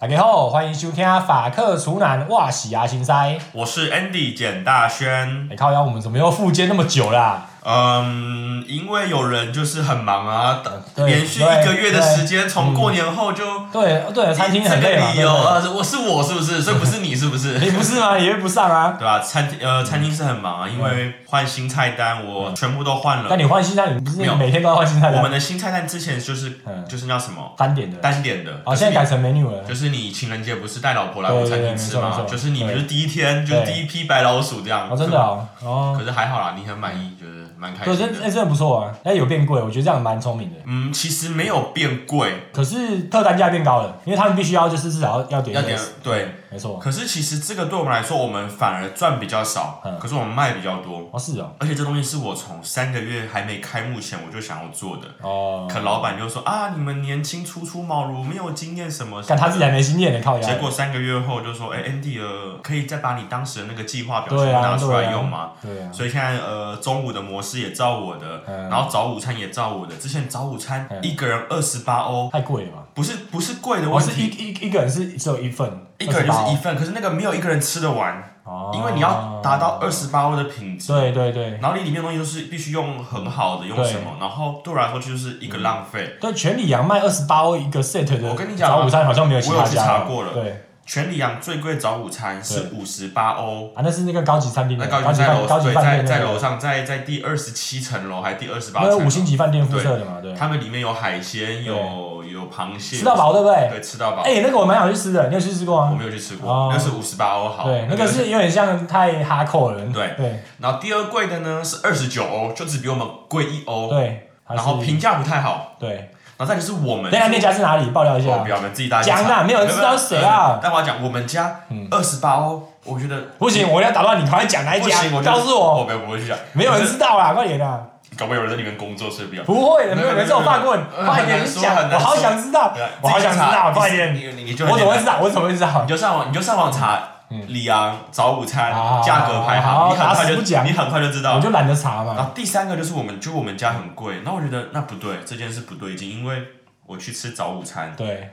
大家好，欢迎收听法克厨男哇洗牙心塞。我是 Andy 简大轩。哎、靠腰，我们怎么又复健那么久啦、嗯，因为有人就是很忙啊，等连续一个月的时间，从过年后就对对，餐厅很累嘛，这个理由啊，我是我是不是？所以不是你是不是？对 你不是吗？也会不上啊？对吧？餐厅呃，餐厅是很忙啊，因为换新菜单，我全部都换了。那你换新菜，你不是每天都要换新菜单？我们的新菜单之前就是嗯就是那什么单点的，单点的，哦，现在改成 menu 了。就是你情人节不是带老婆来我餐厅吃吗？就是你不是第一天就是第一批白老鼠这样。哦，真的哦，哦，可是还好啦，你很满意，就是蛮开对，心的。真哎真的不错啊，哎有变贵，我觉得这样蛮聪明的。嗯，其实没有变贵，可是特单价变高了，因为他们必须要就是至少要要点要点对。没错。可是其实这个对我们来说，我们反而赚比较少，嗯可是我们卖比较多。哦是哦，而且这东西是我从三个月还没开幕前我就想要做的，哦，可老板就说啊，你们年轻初出茅庐，没有经验什么。但他自己还没经验呢，靠腰。结果三个月后就说，哎，Andy 呃，可以再把你当时的那个计划表拿出来用吗？？对啊，所以现在呃中午的模式也照我的，嗯然后早午餐也照我的。之前早午餐嗯一个人二十八欧，太贵了吧？不是不是贵的我是一问题，一一个人是只有一份，一个人就是一份，可是那个没有一个人吃得完。哦，因为你要达到二十八欧的品质，对对对然后你里面的东西都是必须用很好的，用什么？然后对我来说就是一个浪费。对，全里昂卖二十八欧一个 set 的，我跟你讲啊早午餐好像没有其他我有去家查过了对全里昂最贵早午餐是五十八欧，啊，那是那个高级餐厅，那高高级饭级在楼对高级饭店那个在在楼，上，在在第二十七层楼还是第二十八层？那个五星级饭店附设的嘛，对，他们里面有海鲜，有有螃蟹，吃到饱对不对？对，吃到饱。哎，那个我蛮想去吃的，你有去吃过我吗？没有去吃哦过，那是五十八欧好。对，那个是有点像太哈扣了，对对然后第二贵的呢是二十九欧，就只比我们贵一欧，对，然后评价不太好。对，然后再就是我们那家那家是哪里？爆料一下哦，不。要，我们自己大家讲啦没有人知道是谁啊但我要讲，我们家嗯二十八哦，我觉得不行，我要打断你，赶快讲哪一家告诉我，我没有不会去讲，没有人知道啦，快点啦！搞不好有人在里面工作，所以不要。不会的，没有人这种发棍，嗯快点讲，我好想知道我好想知道，快点！你你你就我怎么会知道？我怎么会知道你？就上网，你就上网查里昂早午餐价格排行，你很快就你很快就知道我。就懒得查嘛。然后第三个就是我们，就我们家很贵，那我觉得那不对，这件事不对劲，因为我去吃早午餐，对，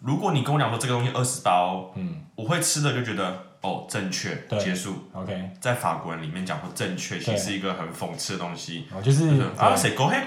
如果你跟我讲说这个东西二十八欧，嗯我会吃的就觉得哦正确，结束。，OK，在法国人里面讲说正确，其实是一个很讽刺的东西。我就是就是啊对谁 go ahead，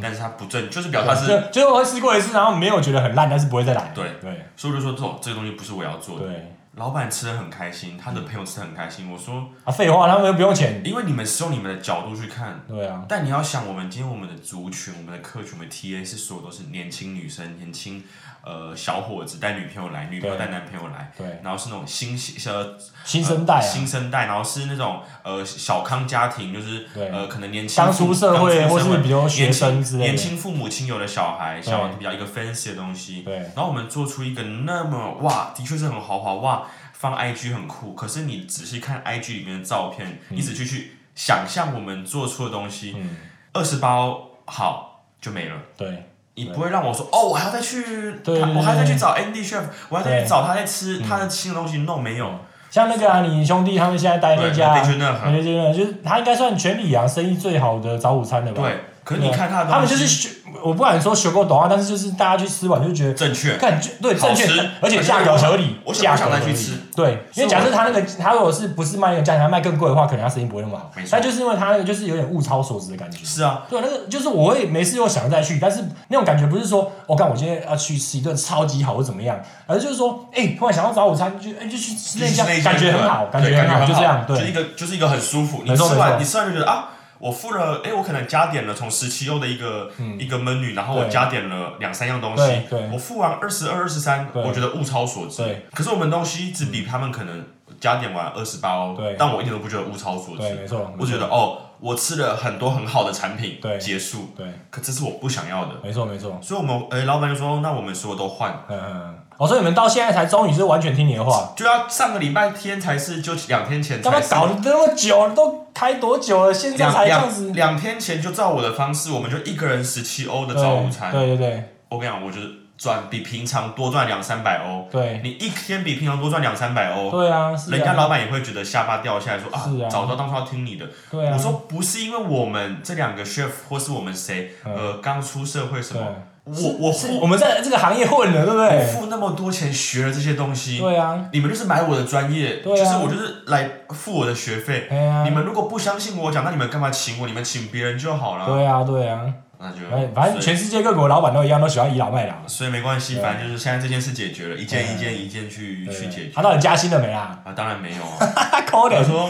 但是它不正，就是表示他是，就就是我会试过一次，然后没有觉得很烂，但是不会再来。对对所以我就说这这个东西不是我要做的。对老板吃的很开心，他的朋友吃的很开心。我说，啊，废话，他们又不用钱。因为你们是用你们的角度去看，对啊，但你要想，我们今天我们的族群，我们的客群，我们的 TA 是所有都是年轻女生、年轻呃小伙子带女朋友来，女朋友带男朋友来，对，然后是那种新呃新生代啊，新生代，然后是那种呃小康家庭，就是对。呃可能年轻刚父出社会出社会或是比如学年轻生之类年轻父母亲有的小孩，想要对比较一个 fancy 的东西，对。然后我们做出一个那么哇，的确是很豪华哇，放 IG 很酷，可是你仔细看 IG 里面的照片，你仔细去想象我们做出的东西，嗯，二十包好就没了。对你不会让我说哦，我还要再去，我还要再去找 Andy Chef，我还要再去找他在吃他的新的东西，no 没有，像那个啊，你兄弟他们现在待那，家的，确那很对对对，就是他应该算全里昂生意最好的早午餐的吧？对。可是你看他的，他们就是学，我不敢说学过懂啊，但是就是大家去吃完就觉得。正确，感觉对正确，而且价格合理，我想我想价格合理再去吃。对，因为假设他那个他如果是不是卖那个价钱，他卖更贵的话，可能他生意不会那么好没错。但就是因为他那个就是有点物超所值的感觉。是啊，对，那个就是我会没事又想再去，但是那种感觉不是说我看我今天要去吃一顿超级好或怎么样，而是就是说，哎，突然想要早午餐，就哎就去吃那家，感觉很好，感觉很好，感就这样，对就是一个就是一个很舒服。你吃完你吃完就觉得啊，我付了，哎，我可能加点了从十七欧的一个一个 menu，然后我加点了两三样东西。对，我付完二十二、二十三，我觉得物超所值。对。可是我们东西只比他们可能加点完二十八欧对，但我一点都不觉得物超所，值。没错，我觉得哦，我吃了很多很好的产品，对。结束，对，可这是我不想要的。没错没错，所以我们哎，老板就说，那我们所有都换，嗯嗯嗯，哦，所以你们到现在才终于是完全听你的话，就要上个礼拜天才是，就两天前干嘛才搞得那么久，都开多久了，现在两才这样子两？天前就照我的方式，我们就一个人十七欧的早午餐。对对对我跟你讲，我就是赚比平常多赚两三百欧。对你一天比平常多赚两三百欧，对啊，人家老板也会觉得下巴掉下来说啊啊，早知道当初要听你的。对啊，我说不是因为我们这两个 chef 或是我们谁，嗯呃，刚出社会什么，我我是付我们在这个行业混了，对不我对？付那么多钱学了这些东西，对啊，你们就是买我的专业，对啊就是我就是来付我的学费。哎呀你，们如果不相信我讲，那你们干嘛请我？你们请别人就好了。对啊，对啊，那就哎反正全世界各国老板都一样，都喜欢倚老卖老。所以没关系，反正就是现在这件事解决了，一件一件一件去去解决他。到底加薪了没啊？啊，当然没有啊。他说，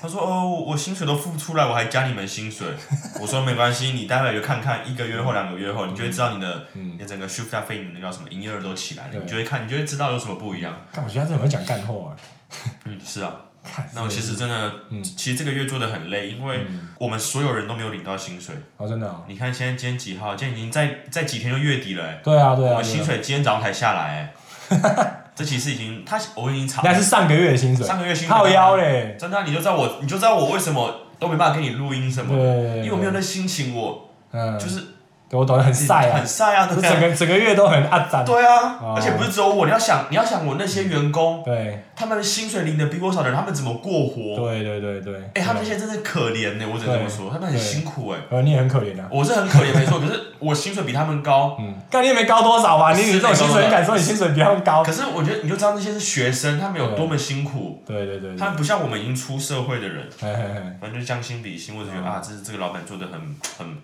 他说哦，我我薪水都付不出来，我还加你们薪水。我说没关系，你待会就看看，一个月后、两个月后，你就会知道你的、嗯你整个 shift 加费，你那叫什么营业额都起来了，你就会看，你就会知道有什么不一样。但我觉得他真的很会讲干货啊。嗯，是啊。那我其实真的，嗯其实这个月做的很累，因为我们所有人都没有领到薪水。哦，真的哦。你看现在今天几号？今天已经在在几天就月底了、欸，对啊，对啊，我们薪水今天早上才下来、欸，这其实已经他我已经查那是上个月的薪水，上个月薪水。靠腰嘞。真的啊、你就知道我，你就知道我为什么都没办法跟你录音什么的，因为我没有那心情，我嗯，就是我懂得很晒啊。很，晒啊，对整个整个月都很暗赞。对啊，哦而且不是只有我，你要想，你要想我那些员工，对。他们的薪水领的比我少的人，他们怎么过活？对对对对。哎，他们那些真的可怜呢，我只能这么说，他们很对。辛苦哎，呃，你也很可怜啊。我是很可怜没错，可是我薪水比他们高，嗯，干你也没高多少吧？你你这种薪水，你敢说你薪水比他们高？可是我觉得你就知道那些是学生，他们有多么辛苦，对对对对。他。们不像我们已经出社会的人，嘿嘿嘿。反正就是将心比心，我只觉得嗯啊，这是这个老板做的很很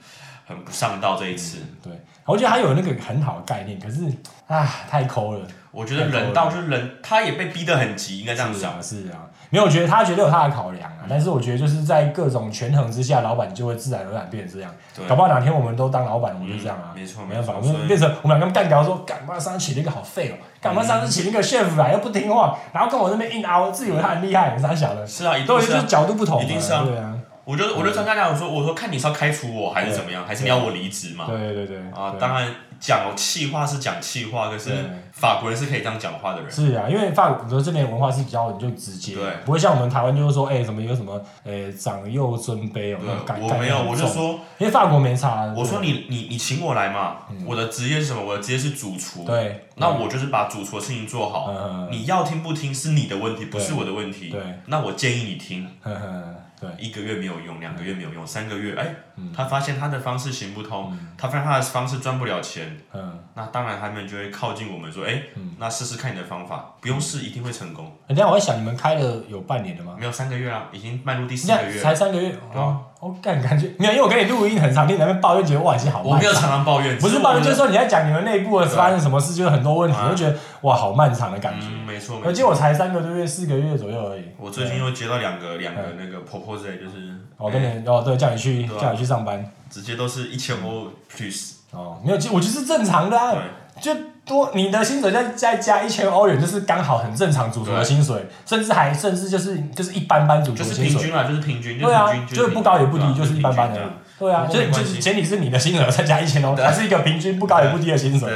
很不上道这一次。对，我觉得他有那个很好的概念，可是啊，太抠了。我觉得人到就是人，他也被逼得很急，应该这样讲。是啊，是啊，没有，我觉得他觉得有他的考量啊。但是我觉得就是在各种权衡之下，老板就会自然而然变成这样。对搞不好哪天我们都当老板，我们就这样啊。嗯没错没办法，我们变成我们两个干掉说，干妈上次请了一个好废哦，干妈上次请了一个 chef 来又不听话，然后跟我这边硬凹，自以为他很厉害，傻小的，是啊，一都是定是啊。角度不同嘛，一定是啊对啊，我就我就跟他讲说，我说看你是要开除我还是怎么样，还是你要我离职嘛？对对对啊，当然讲气话是讲气话，可是法国人是可以这样讲话的人。是啊，因为法国这边文化是比较就直接，对不会像我们台湾就是说，哎、什么有什么，哎、长幼尊卑哦，那种概对，我没有，我就，说，因为法国没差，我说你你你请我来嘛，嗯我的职业是什么？我的职业是主厨。对，那我就是把主厨的事情做好。嗯，你要听不听是你的问题，不是我的问题。对，那我建议你听。呵呵，对，一个月没有用，两个月没有用，三个月，哎、嗯他发现他的方式行不通，他发现他的方式赚不了钱，嗯，那当然他们就会靠近我们说，哎、那试试看你的方法，不用试一定会成功。等一下我在想，你们开了有半年了吗？没有三个月啊，已经迈入第四个月。才三个月，对啊。哦，我感感觉没有，因为我跟你录音很常听你在那边抱怨，觉得哇，已经好漫我没有常。常抱怨，不是抱怨，就是是说你在讲你们内部的发生什么事，就是很多问题，啊我就觉得哇，好漫长的感觉。嗯，没错没而且错。我才三个多月、四个月左右而已。我最近又接到两个两个那个 proposal，就是我跟你哦，对，叫你去啊叫你去上班直接都是一千欧 plus，哦，没有，就我就是正常的啊，就多你的薪水再再加一千欧元，就是刚好很正常主厨的薪水，甚至还甚至就是就是一般般主厨就是的薪水。平均啊，就是平均，就对啊是平，均，就是不高也不低，就是一般般的。对啊，就就不过没关系。前提是你的薪水再加一千欧，还是一个平均不高也不低的薪水。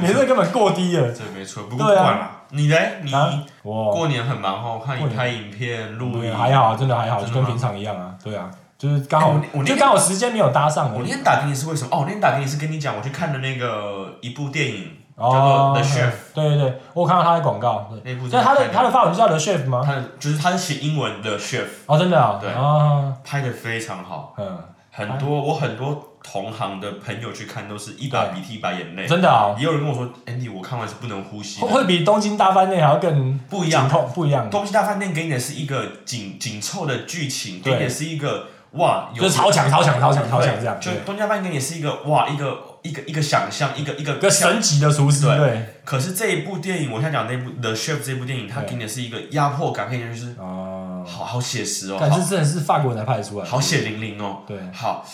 你这根本过低了。这没错，不过不管啦，你嘞，你啊？我。过年很忙哦，看你拍影片、录对影，还好，真的还好，就跟平常一样啊。对啊，就是刚好哎我我就刚好时间没有搭上。我那天打给你是为什么？哦，我那天打给你是跟你讲，我去看的那个一部电影，叫哦做 The Chef，对对对，我有看到他的广告。对，那部所以他的他的发文就叫 The Chef 吗？他的就是他是写英文的 Chef，哦，真的啊。对。啊，拍的非常好，嗯，很多我很多同行的朋友去看都是一把鼻涕一把眼泪，真的啊。也有人跟我说，Andy，我看完是不能呼吸的，会会比东京大饭店还要更不一样。不一样，东京大饭店给你的是一个紧紧凑的剧情，给对你的是一个哇，有就是超强超强超强超强这样。就对。东家饭店给你是一个哇，一个一个一个想象，一个一个一个神级的厨师，对对。可是这一部电影，我现在讲那部《The Chef》这部电影，它给你的是一个压迫感，给你就是哦，好好写实哦，但好是真的是法国人才拍得出来。好血淋淋哦，对，好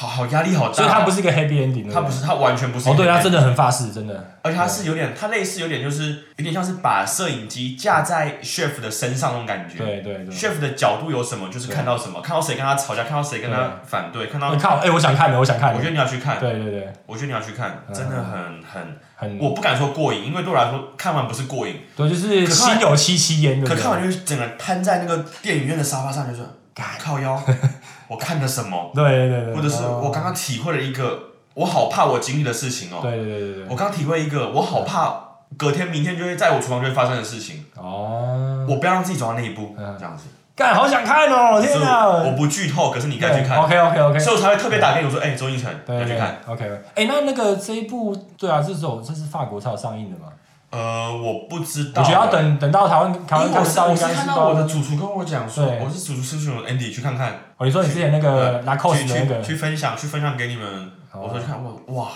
好好压力好大。所以他不是一个 happy ending，它不是，它完全不是。哦，对，他真的很发誓，真的。而且它是有点，它类似有点就是有点像是把摄影机架在 chef 的身上那种感觉。对对对。chef 的角度有什么，就是看到什么，看到谁跟他吵架，看到谁跟他反对，看到我。靠，哎，我想看的，我想看的。我觉得你要去看，对对对，我觉得你要去看，嗯真的很很，很我不敢说过瘾，因为对我来说看完不是过瘾，对，就是心有戚戚焉？可看完就是整个瘫在那个电影院的沙发上，就是靠腰，我看了什么，对对对对，或者是哦我刚刚体会了一个我好怕我经历的事情哦，对对对对对，我刚体会一个我好怕隔天明天就会在我厨房就会发生的事情，哦，我不要让自己走到那一步，嗯这样子。干好想看哦！天哪！我不剧透，可是你该去看，OK OK OK。所以我才会特别打给你，我说，哎，周星辰要去看。OK。哎，那那个这一部，对啊，这首这是法国才有上映的嘛？呃，我不知道，我觉得要等等到台湾台湾我是看得到，应我是看到该是到我的主厨跟我讲说，我是主厨师兄 Andy 去看看，哦，你说你之前那个去的那个去，去分享去分享给你们，哦。我说去看我哇，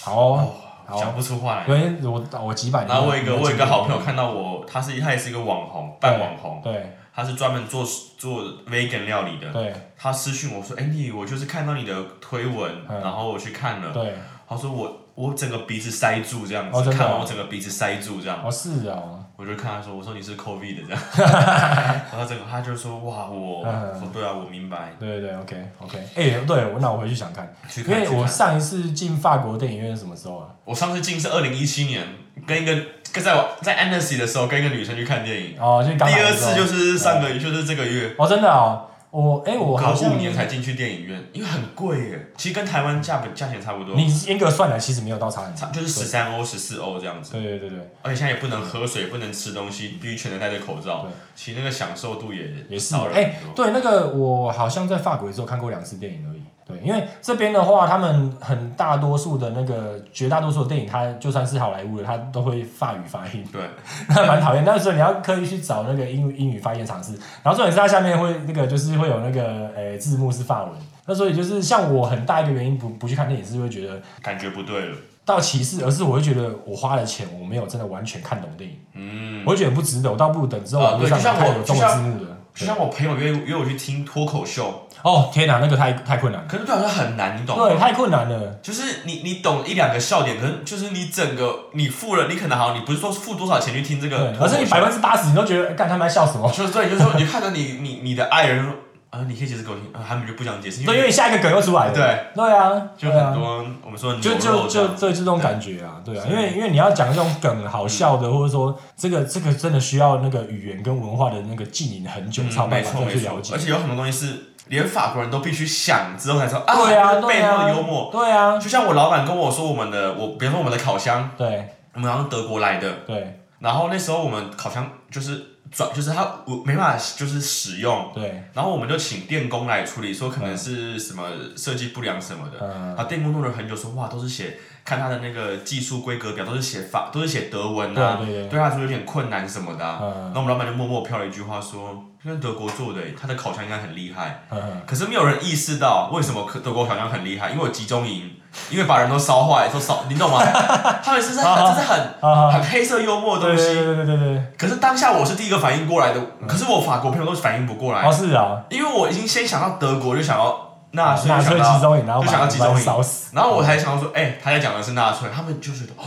好讲不出话来。因为我我几百年，然后我一个我有一个好朋友看到我，他是他也是一个网红，半网红，对。他是专门做做 vegan 料理的。对。他私讯我说，Andy，我就是看到你的推文，嗯。然后我去看了，对，他说我我整个鼻子塞住这样子，哦真的哦看完我整个鼻子塞住这样，哦是哦，我就看他说，我说你是 COVID 的这样，然后这个他就说哇我，嗯。我说对啊我明白，对对对，OK OK，哎，对，我那我回去想看，去因为去看。我上一次进法国电影院是什么时候啊？我上次进是二零一七年，跟一个跟在我在 Annecy 的时候跟一个女生去看电影，哦，就第刚来的时候。二次就是上个就是这个月，哦，真的哦，我哎我好隔像五年才进去电影院，因为很贵耶，其实跟台湾价本价钱差不多，你严格算来其实没有到差很，差就是十三欧十四欧这样子，对对对对，而且现在也不能喝水，不能吃东西，必须全程戴着口罩。对，其实那个享受度也也是。少了哎。对，那个我好像在法国的时候看过两次电影而已。对，因为这边的话，他们很大多数的那个绝大多数的电影，它就算是好莱坞的，它都会法语发音，对，那蛮讨厌。但是你要刻意去找那个英语英语发音的尝试，然后重点是它下面会那个就是会有那个呃字幕是法文。那所以就是像我很大一个原因不不去看电影，是会觉得感觉不对了。到歧视，而是我会觉得我花了钱，我没有真的完全看懂电影，嗯，我会觉得不值得。我倒不如等之后啊网络上对就像我看有中文字幕的。就像我朋友约约我去听脱口秀，哦天哪，那个太太困难了，可是对我来说很难，你懂吗？对，太困难了。就是你你懂一两个笑点，可是就是你整个你付了，你可能好，你不是说付多少钱去听这个对，脱口秀，而是你百分之八十你都觉得，干他们在笑什么？就是对，就是说你看到你你你的爱人说，啊，你可以解释给我听，啊，他们就不想解释，因对，因为下一个梗又出来了。对，对啊，就对啊。很多我们说就就肉这就对这种感觉啊，对。啊，是因为因为你要讲这种梗好笑的，或者说这个这个真的需要那个语言跟文化的那个浸淫很久，才有嗯，没办法错没错。再去了，解。而。且有很多东西是连法国人都必须想之后才知道啊，对啊，这是背后的幽默。对啊，就像我老板跟我说，我们的我，比如说我们的烤箱，对。我们好像德国来的，对。然后那时候我们烤箱就是转，就是他我没办法就是使用，对，然后我们就请电工来处理，说可能是什么设计不良什么的。嗯，啊，电工弄了很久，说哇，都是写看他的那个技术规格表，都是写法，都是写德文啊，对对对，对他来说有点困难什么的、啊。嗯。然后我们老板就默默飘了一句话说，因为德国做的，他的烤箱应该很厉害。嗯，可是没有人意识到为什么德国烤箱很厉害，因为有集中营，因为把人都烧坏，都烧，你懂吗？他们是是很这是很啊，很黑色幽默的东西。对对对对，可是当下我是第一个反应过来的，可是我法国朋友都反应不过来。哦，是啊，因为我已经先想到德国，就想到纳粹，集中营，然后就想把把人到集中营烧死。然后我才想到说，哎、他在讲的是纳粹，他们就觉得哦，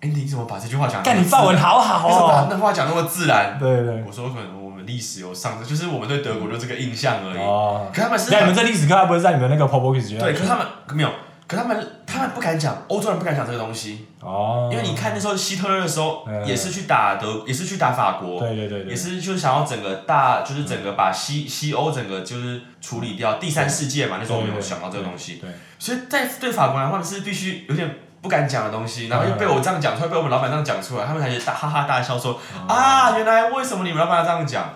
哎、你怎么把这句话讲得那么自然？干你范文好好你怎么把哦。那话讲那么自然？对对对，我说可能我们历史有上，就是我们对德国就这个印象而已。哦，可他们是那你们在历史课不是在你们那个 p o p o k i s 学校？对，可是他们没有，可他们他们不敢讲，欧洲人不敢讲这个东西，哦，因为你看那时候希特勒的时候，嗯。也是去打德，也是去打法国，对对对对。也，是就是想要整个大，就是整个把西西欧整个就是处理掉，第三世界嘛，那时候我没有想到这个东西，对，所以在对法国人他们是必须有点不敢讲的东西，然后又被嗯我这样讲出来，被我们老板这样讲出来，他们才大哈哈大笑说啊，原来为什么你们老板要这样讲？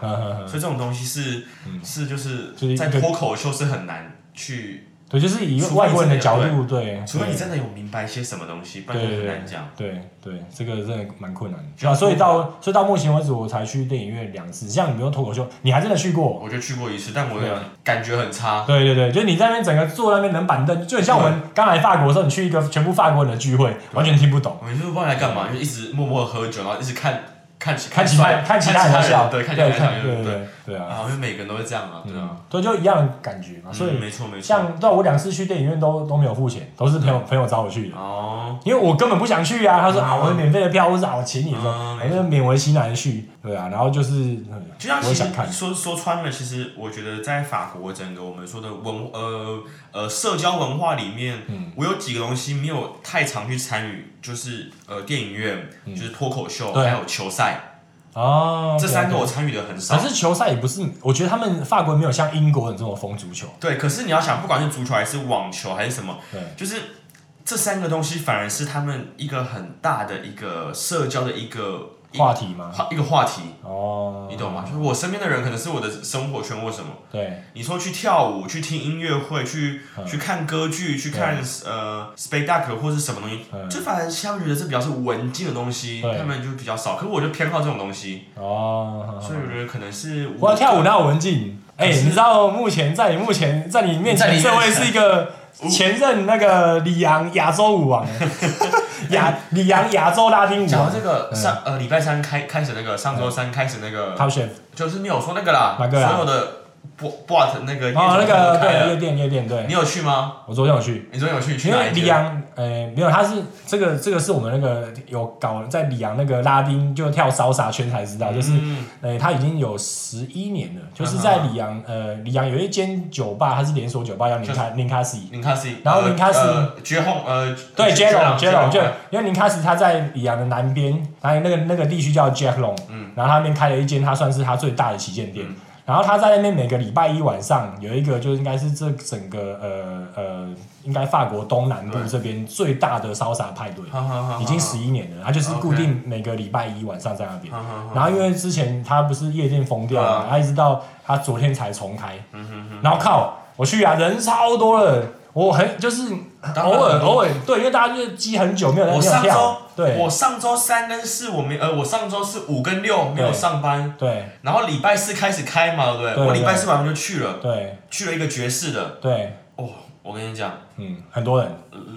所以这种东西是嗯。是就是就是一个在脱口秀是很难去，对，就是以外国人的角度，对，除非你真的有明白些什么东西，不然很难讲。对对，这个真的蛮困难的。就啊，所以到所以到目前为止，我才去电影院两次。像你们用脱口秀，你还真的去过？我就去过一次，但我感觉很差。对对对，就是你在那边整个坐在那边冷板凳，就很像我们刚来法国的时候，你去一个全部法国人的聚会，完全听不懂，我们就不知道来干嘛，就一直默默喝酒，然后一直看看看其他看看其他人在笑，对，看其他人对对对对啊，啊，因为每个人都会这样啊，对啊，嗯，对，就一样的感觉嘛。所嗯以没错没错。像对啊我两次去电影院都都没有付钱，都是朋友朋友找我去的。哦，因为我根本不想去啊，他说嗯啊，我有免费的票，或者啊，我请你说，嗯我就勉为其难去，对啊，然后就是，嗯就像其实我想看，说说穿了，其实我觉得在法国整个我们说的文呃呃社交文化里面，嗯。我有几个东西没有太常去参与，就是呃电影院，就是脱口秀，还有球赛，哦，这三个我参与的很少。可。是球赛也不是，我觉得他们法国没有像英国人这么疯足球，对，可是你要想，不管是足球还是网球还是什么，对，就是这这三个东西反而是他们一个很大的一个社交的一个一话题吗？话一个话题，哦，你懂吗？就是我身边的人可能是我的生活圈或什么。对，你说去跳舞、去听音乐会、去、嗯去看歌剧、去看呃 spectacle 或是什么东西，嗯就反而他们觉得这比较是文静的东西，他们就比较少。可是我就偏好这种东西，哦，所以我觉得可能是我要跳舞哪有文静？哎、你知道目前在你目前在你面前这位是一个前任那个里昂亚洲舞王，亚里昂亚洲拉丁舞王。讲到这个嗯。上呃礼拜三开开始那个上周三开始那个就是你有说那个啦，哪个啦？所有的 b b o t 那个夜哦，那个对夜店夜店对你，有去吗？我昨天有去。你昨天有去？去因为？里昂，呃，没有，他是这个这个是我们那个有搞在里昂那个拉丁就跳骚洒圈才知道，就是嗯呃，他已经有十一年了，就是在里昂，呃，里昂有一间酒吧，它是连锁酒吧，叫林卡林卡西。林卡西，然后呃林卡西呃绝后呃对绝 j a c k l o 朗 n j a c k l o n 就因为林卡斯他在里昂的南边，然后那个那个地区叫 Jack Long，嗯然后他那边开了一间，他算是他最大的旗舰店。嗯然后他在那边每个礼拜一晚上有一个，就应该是这整个呃呃，应该法国东南部对这边最大的烧洒派对，已经十一年了。他就是固定每个礼拜一晚上在那边。然后因为之前他不是夜店封掉嘛对啊，他一直到他昨天才重开。然后靠，我去啊，人超多了。我很就是偶尔偶尔对，因为大家就是积很久没有在我上周，对。我上周三跟四我没呃，我上周是五跟六没有上班，对然后礼拜四开始开嘛，对不对？我礼拜四晚上就去了，对。去了一个爵士的，对，哦，我跟你讲，嗯，很多人。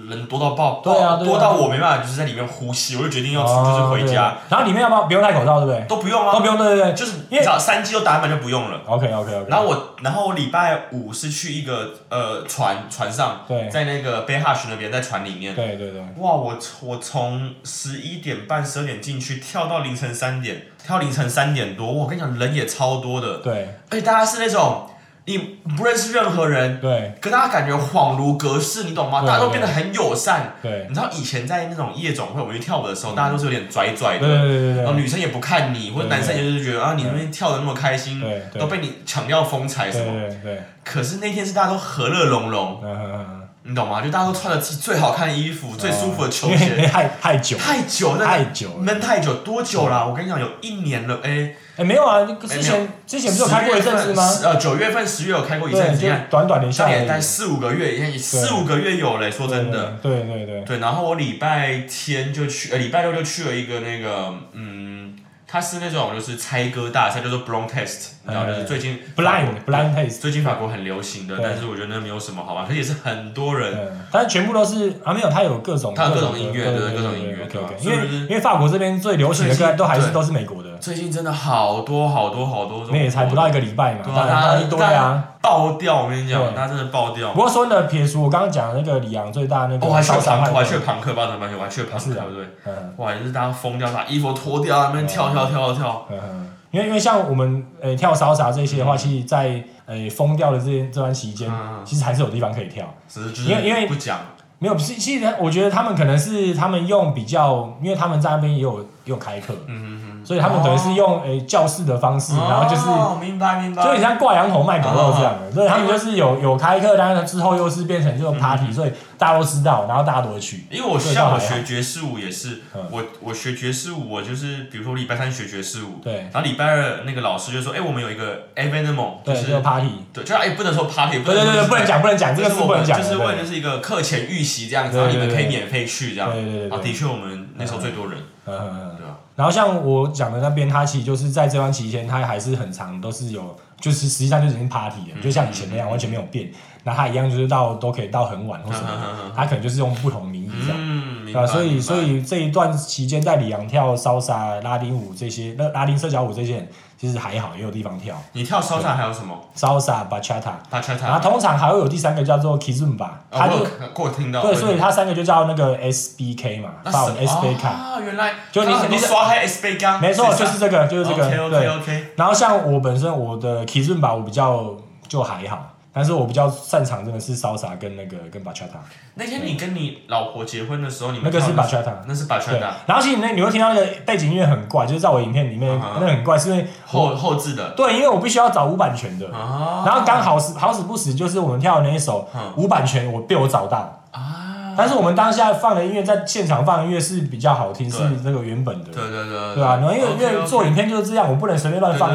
人多到爆，对啊对啊。多到我没办法，就是在里面呼吸，我就决定要就是回家，对。然后里面要不要不用戴口罩，对不对？都不用啊，都不用，对对对。就是你因为只要三剂都打满就不用了。OK OK OK。然后我，然后我礼拜五是去一个呃船船上，对。在那个 Bay Hush 那边，在船里面，对对对，哇，我我从十一点半、十二点进去，跳到凌晨三点，跳凌晨三点多，我跟你讲，人也超多的，对。而且大家是那种你不认识任何人，对。可大家感觉恍如隔世，你懂吗？大家都变得很友善。对你知道以前在那种夜总会，我们去跳舞的时候，大家都是有点拽拽的，对对对然后女生也不看你，或者男生也就是觉得啊，你那边跳的那么开心，都被你抢掉风采什么。对对，可是那天是大家都和乐融融，嗯嗯嗯你懂吗？就大家都穿着自己最好看的衣服、最舒服的球因为鞋。太太久太久，那太久。闷太久，多久啦？我跟你讲，有一年了，哎，哎，没有啊，之前之前不是有开过一阵子吗？十月份呃，九月份、十月有开过一阵，子，你看，短短的下来四五个月，也四五个月有嘞。说真的，对对对对。然后我礼拜天就去，呃，礼拜六就去了一个那个，嗯，它是那种就是猜歌大赛，叫做 Blind Test，你知道，嗯就是最近，blind blind taste。最近法国很流行的，但是我觉得那没有什么好玩，可是也是很多人。嗯，但是全部都是啊，没有，它有各种，它有各种音乐对各种音乐对吧因为因为法国这边最流行的歌都还是都是美国的，最近真的好多好多好多那也才不到一个礼拜嘛，对啊，堆啊。爆掉！我跟你讲，对大家真的爆掉。不过说呢，撇除我刚刚讲的那个里昂最大那个哦我还去了庞，我还去了庞克巴德班我还去了庞克，对不对？嗯哇，也是大家疯掉，把衣服脱掉，那边跳跳跳跳。嗯嗯，因为因为像我们呃跳烧啥这些的话，其实在呃疯掉的这这段期间嗯，其实还是有地方可以跳。只是就因为因为不讲，没有，其其实我觉得他们可能是他们用比较，因为他们在那边也有也有开课，嗯嗯所以他们等于是用诶、教室的方式，然后就是。哦，明白明白。就很像挂羊头卖狗肉这样的，所以他们就是有有开课，但是之后又是变成这种 party，、所以大家都知道，然后大家都会去。因为我对像我学爵士舞也是嗯，我我学爵士舞，我就是比如说礼拜三学爵士舞，对然后礼拜二那个老师就说，哎，我们有一个 evenement，就对，是这个 party，对，就哎不能说 party，对对对对，不能讲不能讲，这个就是我们是不能讲的，就是为了是一个课前预习这样子，对然后你们可以免费去这样。对对对对啊，的确我们那时候最多人，嗯嗯嗯。然后像我讲的那边，他其实就是在这段期间，他还是很长，都是有，就是实际上就已经 party 了，嗯就像以前那样，完全没有变。那他一样就是到都可以到很晚或什么嗯嗯嗯的，它可能就是用不同名义这样。啊，所以所以这一段期间在里昂跳烧杀、拉丁舞这些，那拉丁社交舞这些，其实还好，也有地方跳。你跳 salsa 还有什么？骚洒、bachata，？bachata，然后通常还会有第三个叫做 kizumba，它就哦我有过听到，对，所以它三个就叫那个 SBK 嘛，那法文 SBK，啊，原来就你你刷黑 SBK，没错，就是这个，就是这个，OK OK 对。OK，然后像我本身我的 kizumba 我比较就还好，但是我比较擅长真的是 salsa 跟那个跟 bachata，那天你跟你老婆结婚的时候，你那个是 bachata。那是对。bachata，，然后其实那你会听到那个背景音乐很怪，就是在我影片里面那很怪，是因为后后置的。对，因为我必须要找无版权。的，啊，然后刚好死好死不死就是我们跳的那一首嗯无版权，我被我找到，啊，但是我们当下放的音乐，在现场放的音乐是比较好听，是那个原本的，对对对对啊，然后因为因为做影片就是这样，我不能随便乱放。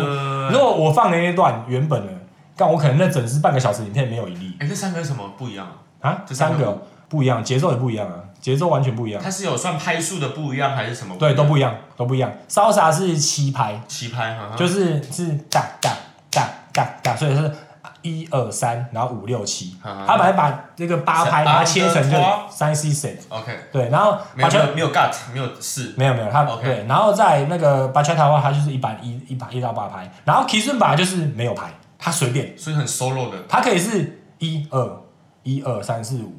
如果我放的那一段原本的，但我可能那整支半个小时影片没有一例。哎，这三个有什么不一样啊？啊，这三个三个不一样，节奏也不一样啊，节奏完全不一样，它是有算拍数的不一样，还是什么？对，都不一样，都不一样。salsa 是七拍，七拍哈，就是是哒哒哒哒哒，所以是一二三，然后五六七。嗯他本来把这个八拍把它切成就三 C set，OK，对，然后没有没有没有 gut，没有四，没有没有，他 OK 对，然后在那个 bachata 的话，它就是一般一一把一到八拍，然后 kisunba 就是没有拍，它随便，所以很 solo 的。它可以是一二一二三四五。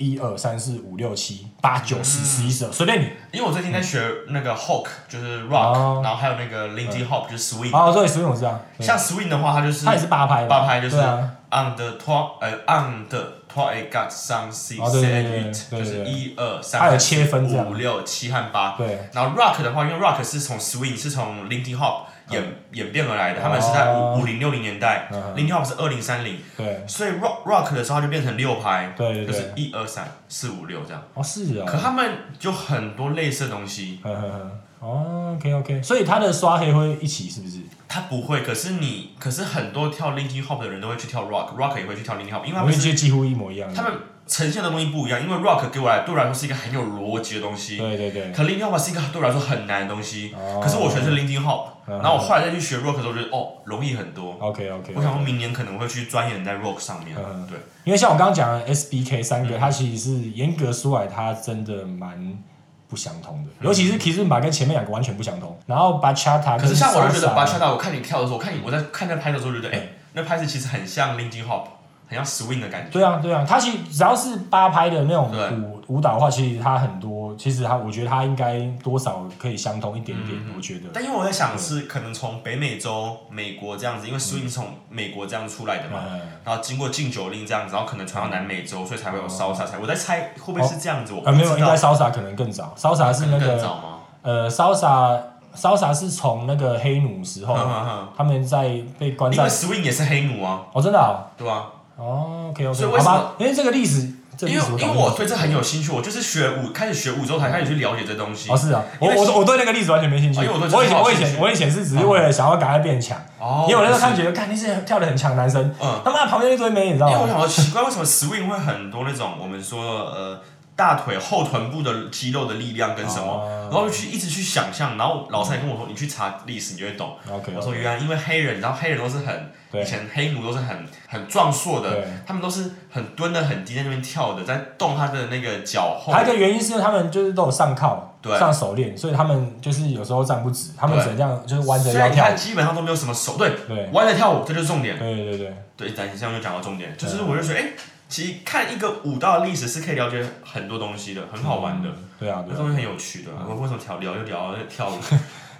一二三四五六七八九十十一十二，随便你。因为我最近在学那个 Hawk，就是 rock，、哦然后还有那个 Lindy Hop，就是 swing。哦，对，随便我知道。对像 swing 的话，它就是它也是八拍嘛，八拍，就是对啊，on the trois 呃 on the trois et quatre cinq six 哦对对 seven 对 eight，对对就是一二三，它有切分这样五六七和八。对，然后 rock 的话，因为 rock 是从 swing 是从 Lindy Hop 演、演变而来的，他们是在哦。五五零六零年代、嗯。L i n d y Hop 是二零三零，对，所以 rock rock 的时候它就变成六拍，对对对。就是一二三四五六这样。哦是哦，可他们就很多类似的东西，呵呵呵，哦，OK OK，所以他的刷黑会一起是不是？他不会，可是你，可是很多跳 Lindy Hop 的人都会去跳 Rock，Rock 也会去跳 Lindy Hop，因为他我们几乎一模一样。他们呈现的东西不一样，因为 Rock 给我来对我来说是一个很有逻辑的东西，对对对，可 Lindy Hop 是一个对我来说很难的东西，哦。可是我学的是 Hop，嗯。然后我后来再去学 Rock 的时候，觉得哦容易很多。OK OK，我想说明年可能会去钻研在 Rock 上面，嗯。对，因为像我刚刚讲的 SBK 三个，嗯。它其实是严格说来，它真的蛮不相同的，尤其是 Kizumba 跟前面两个完全不相同。然后 Bachata 可是像我就觉得 Bachata，我看你跳的时候，我看你我在看那拍的时候，觉得哎，那拍子其实很像 Lindy Hop，很像 Swing 的感觉。对啊，对啊，它其实只要是八拍的那种舞舞蹈的话，其实它很多，其实它我觉得它应该多少可以相通一点点，嗯我觉得。但因为我在想是可能从北美洲、美国这样子，因为 swing 是从美国这样出来的嘛，嗯，然后经过禁酒令这样子，然后可能传到南美洲，所以才会有 salsa 才。我在猜会不会是这样子，我没有，应该。Salsa 可能更早，Salsa 是那个更早吗？呃，Salsa Salsa 是从那个黑奴时候他们在被关因为在 swing 也是黑奴啊，哦，真的哦，对吧？哦，OK OK，所以为什么？因为这个历史，这个因为因为我对这很有兴趣，我就是学舞，开始学舞之后才开始去了解这东西。哦。是啊，我我我对那个历史完全没兴趣，哦因为我我以前我以前我以前是只是为了想要赶快变强，哦因为我那时候看是觉得，看那些跳的很强男生，嗯，他妈旁边一堆妹，你知道吗？因为我？想说奇怪，为什么 swing 会很多那种我们说呃大腿后臀部的肌肉的力量跟什么，哦。然后去一直去想象，然后老师还跟我说，你去查历史你就会懂。OK，我说原来因为黑人，然后黑人都是很对以前黑奴都是很很壮硕的，他们都是很蹲的很低在那边跳的，在动他的那个脚后还。有一个原因是因为他们就是都有上铐、对上手链，所以他们就是有时候站不直，他们只能这样就是弯着腰跳所以你看，。基本上都没有什么手，对，对弯着跳舞，这就是重点。对对对，对，等一下就讲到重点，就是我就觉得，哎，其实看一个武道的历史是可以了解很多东西的，很好玩的，对啊对啊。那东西很有趣的。我为什么聊聊就聊到跳舞？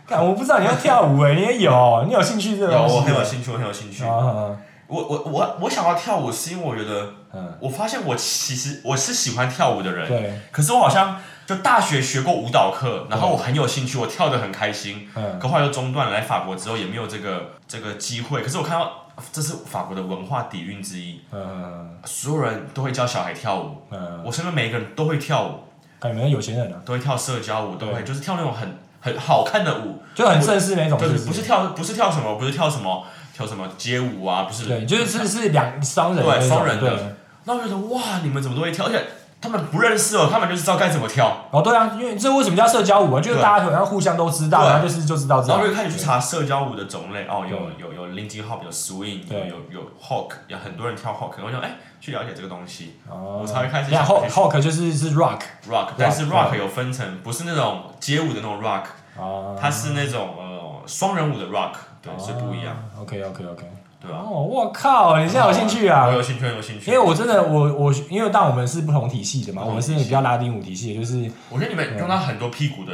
干，我不知道你要跳舞哎，你也有，你有兴趣这个有？我很有兴趣，我很有兴趣。啊啊我我我我想要跳舞，是因为我觉得，嗯，我发现我其实我是喜欢跳舞的人，对，可是我好像就大学学过舞蹈课，然后我很有兴趣，我跳的很开心，嗯，可后来又中断了。来法国之后也没有这个这个机会，可是我看到这是法国的文化底蕴之一，嗯所有人都会教小孩跳舞，嗯，我身边每一个人都会跳舞，看你们有钱人啊，都会跳社交舞，都会就是跳那种很很好看的舞，就很正式那种，就是是？不是跳不是跳什么，不是跳什么跳什么街舞啊，不是，对，就是是是两双人对双人的。对。那我觉得哇，你们怎么都会跳，而且他们不认识哦，他们就是知道该怎么跳。哦，对啊，因为这为什么叫社交舞啊？就是大家好像互相都知道，对。然后就是就知道这样。然后就开始去查社交舞的种类，哦，有有有 Lindy Hop，有 Swing，有对。有有 Hawk，有很多人跳 Hawk，我就哎去了解这个东西。哦，我才会开始那想 Hawk 去 Hawk 就是是 rock Rock，但是 Rock，Rock 有分成，不是那种街舞的那种 Rock，啊，它是那种呃双人舞的 Rock，对，是不一样，。OK OK OK。对吧？哦，我靠，你现在有兴趣啊我？有兴趣，很有兴趣。因为我真的我我因为但我们是不同体系的嘛，我们是比较拉丁舞体系的，就是我觉得你们用到很多屁股的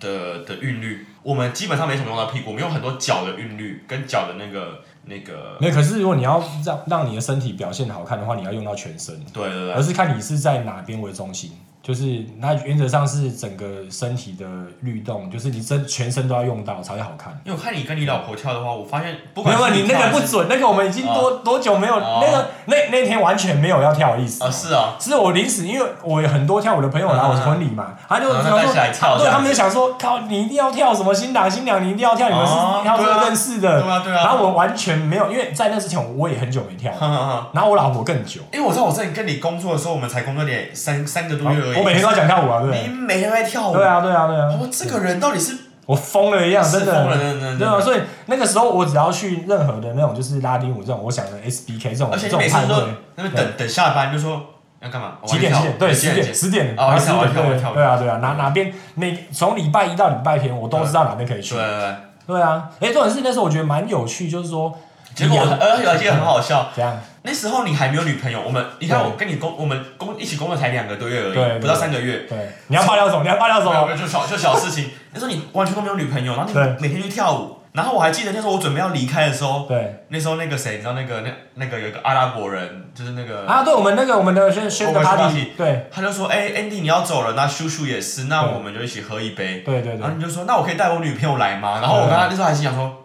的的韵律，我们基本上没什么用到屁股，我们用很多脚的韵律跟脚的那个那个，没有。可是如果你要让让你的身体表现得好看的话，你要用到全身，对对对，而是看你是在哪边为中心。就是那原则上是整个身体的律动，就是你身全身都要用到才会好看。因为我看你跟你老婆跳的话，我发现不没有，你那个不准，那个我们已经多、多久没有、哦那个那那天完全没有要跳的意思。啊是啊，是我临时，因为我有很多跳舞的朋友来我婚礼嘛，他就想说对他们就想说，靠，你一定要跳什么新郎新娘，你一定要跳，你们哦是跳这个对啊认识的。对啊对啊。然后我完全没有，因为在那之前我也很久没跳，然后我老婆更久，因为我知道我之前跟你工作的时候，我们才工作点三三个多月而已。我每天都在讲跳舞啊，对不你？每天都在跳舞。对啊，对啊，对啊。我这个人到底是我疯了一样，真是疯了，的。真的对啊，所以那个时候我只要去任何的那种就是拉丁舞这种，我想的 SBK 这种而且这种派你每次都对，那边等等下班就说要干嘛？几点？几点？对，十点，十点，哦十点，对对啊，对啊，哪哪边每从礼拜一到礼拜天，我都知道哪边可以去对对。对。对啊，哎，重点是那时候我觉得蛮有趣，就是说，结果而且有一件很好笑，这样？那时候你还没有女朋友，我们你看我跟你工，我们工一起工作才两个多月而对对已，不到三个月。对，你要爆料什么？你要爆料什么？就小就小事情。那时候你完全都没有女朋友，然后你每天去跳舞，然后我还记得那时候我准备要离开的时候，对那时候那个谁，你知道那个那那个有一个阿拉伯人，就是那个啊，对我们那个我们的宣宣的我们的 party，party 对他就说，哎、a n d y 你要走了，那叔叔也是，那我们就一起喝一杯。对对对然后，你就说，那我可以带我女朋友来吗？然后我跟他那时候还心想说，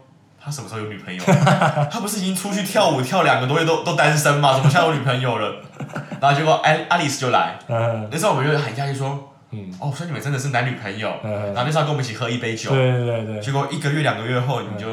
他什么时候有女朋友？他不是已经出去跳舞跳两个多月都都单身吗？怎么现在有女朋友了？然后结果爱爱丽丝就来，嗯那时候我们就很讶异说，嗯哦，所以你们真的是男女朋友。嗯然后那时候跟我们一起喝一杯酒，对对对对，结果一个月两个月后你就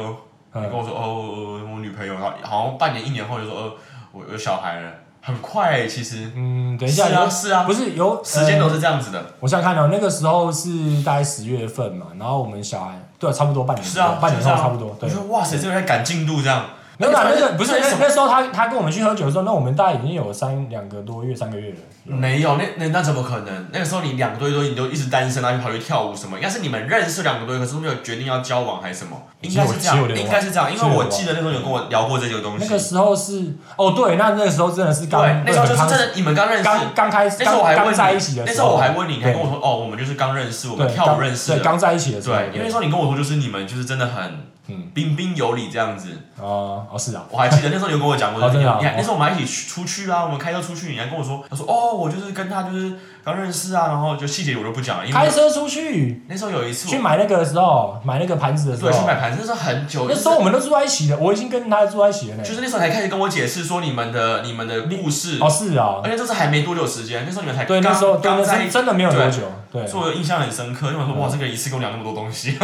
你跟嗯，我说，哦，我女朋友，然后好像半年一年后就说，哦，我有小孩了，很快欸其实。嗯，等一下，是啊有是啊，不是有时间都呃是这样子的。我想想看哦，那个时候是大概十月份嘛，然后我们小孩对，差不多半年，是啊，半年后差不多，对。哇塞，这个人赶进度这样。没有啦，那个不是那时候他他跟我们去喝酒的时候，那我们大概已经有三两个多月、三个月了。没有，那那那怎么可能？那个时候你两个多月多，你都一直单身，然后就跑去跳舞什么？应该是你们认识两个多月，可是都没有决定要交往还是什么？应该是这样应该是这样，因为我记得那时候有跟我聊过这个东西。那个时候是哦，对，那那个时候真的是刚，那时候就是真的，你们刚认识。刚刚开始，那时候我还刚问在一起的那时候，我还问你，你还跟我说哦，我们就是刚认识，我们跳舞，认识对。刚在一起的时候，对，因为那时候你跟我说，就是你们就是真的很嗯彬彬有礼这样子。哦哦是啊，我还记得那时候有跟我讲过，就是你哦真的啊你还那时候我们还一起去出去啊，我们开车出去，你还跟我说，他说哦，我就是跟他就是刚认识啊，然后就细节我就不讲了，因为开车出去。那时候有一次去买那个的时候，买那个盘子的时候。对，去买盘子，那时候很久，那时候我们都住在一起的，我已经跟他住在一起了呢。就是那时候才开始跟我解释说你们的你们的故事，哦是啊。而，且这是还没多久时间，那时候你们才对，刚那时候对刚在一起，真的没有多久，对，所以我印象很深刻，因为我说哇，这个人一次跟我讲那么多东西，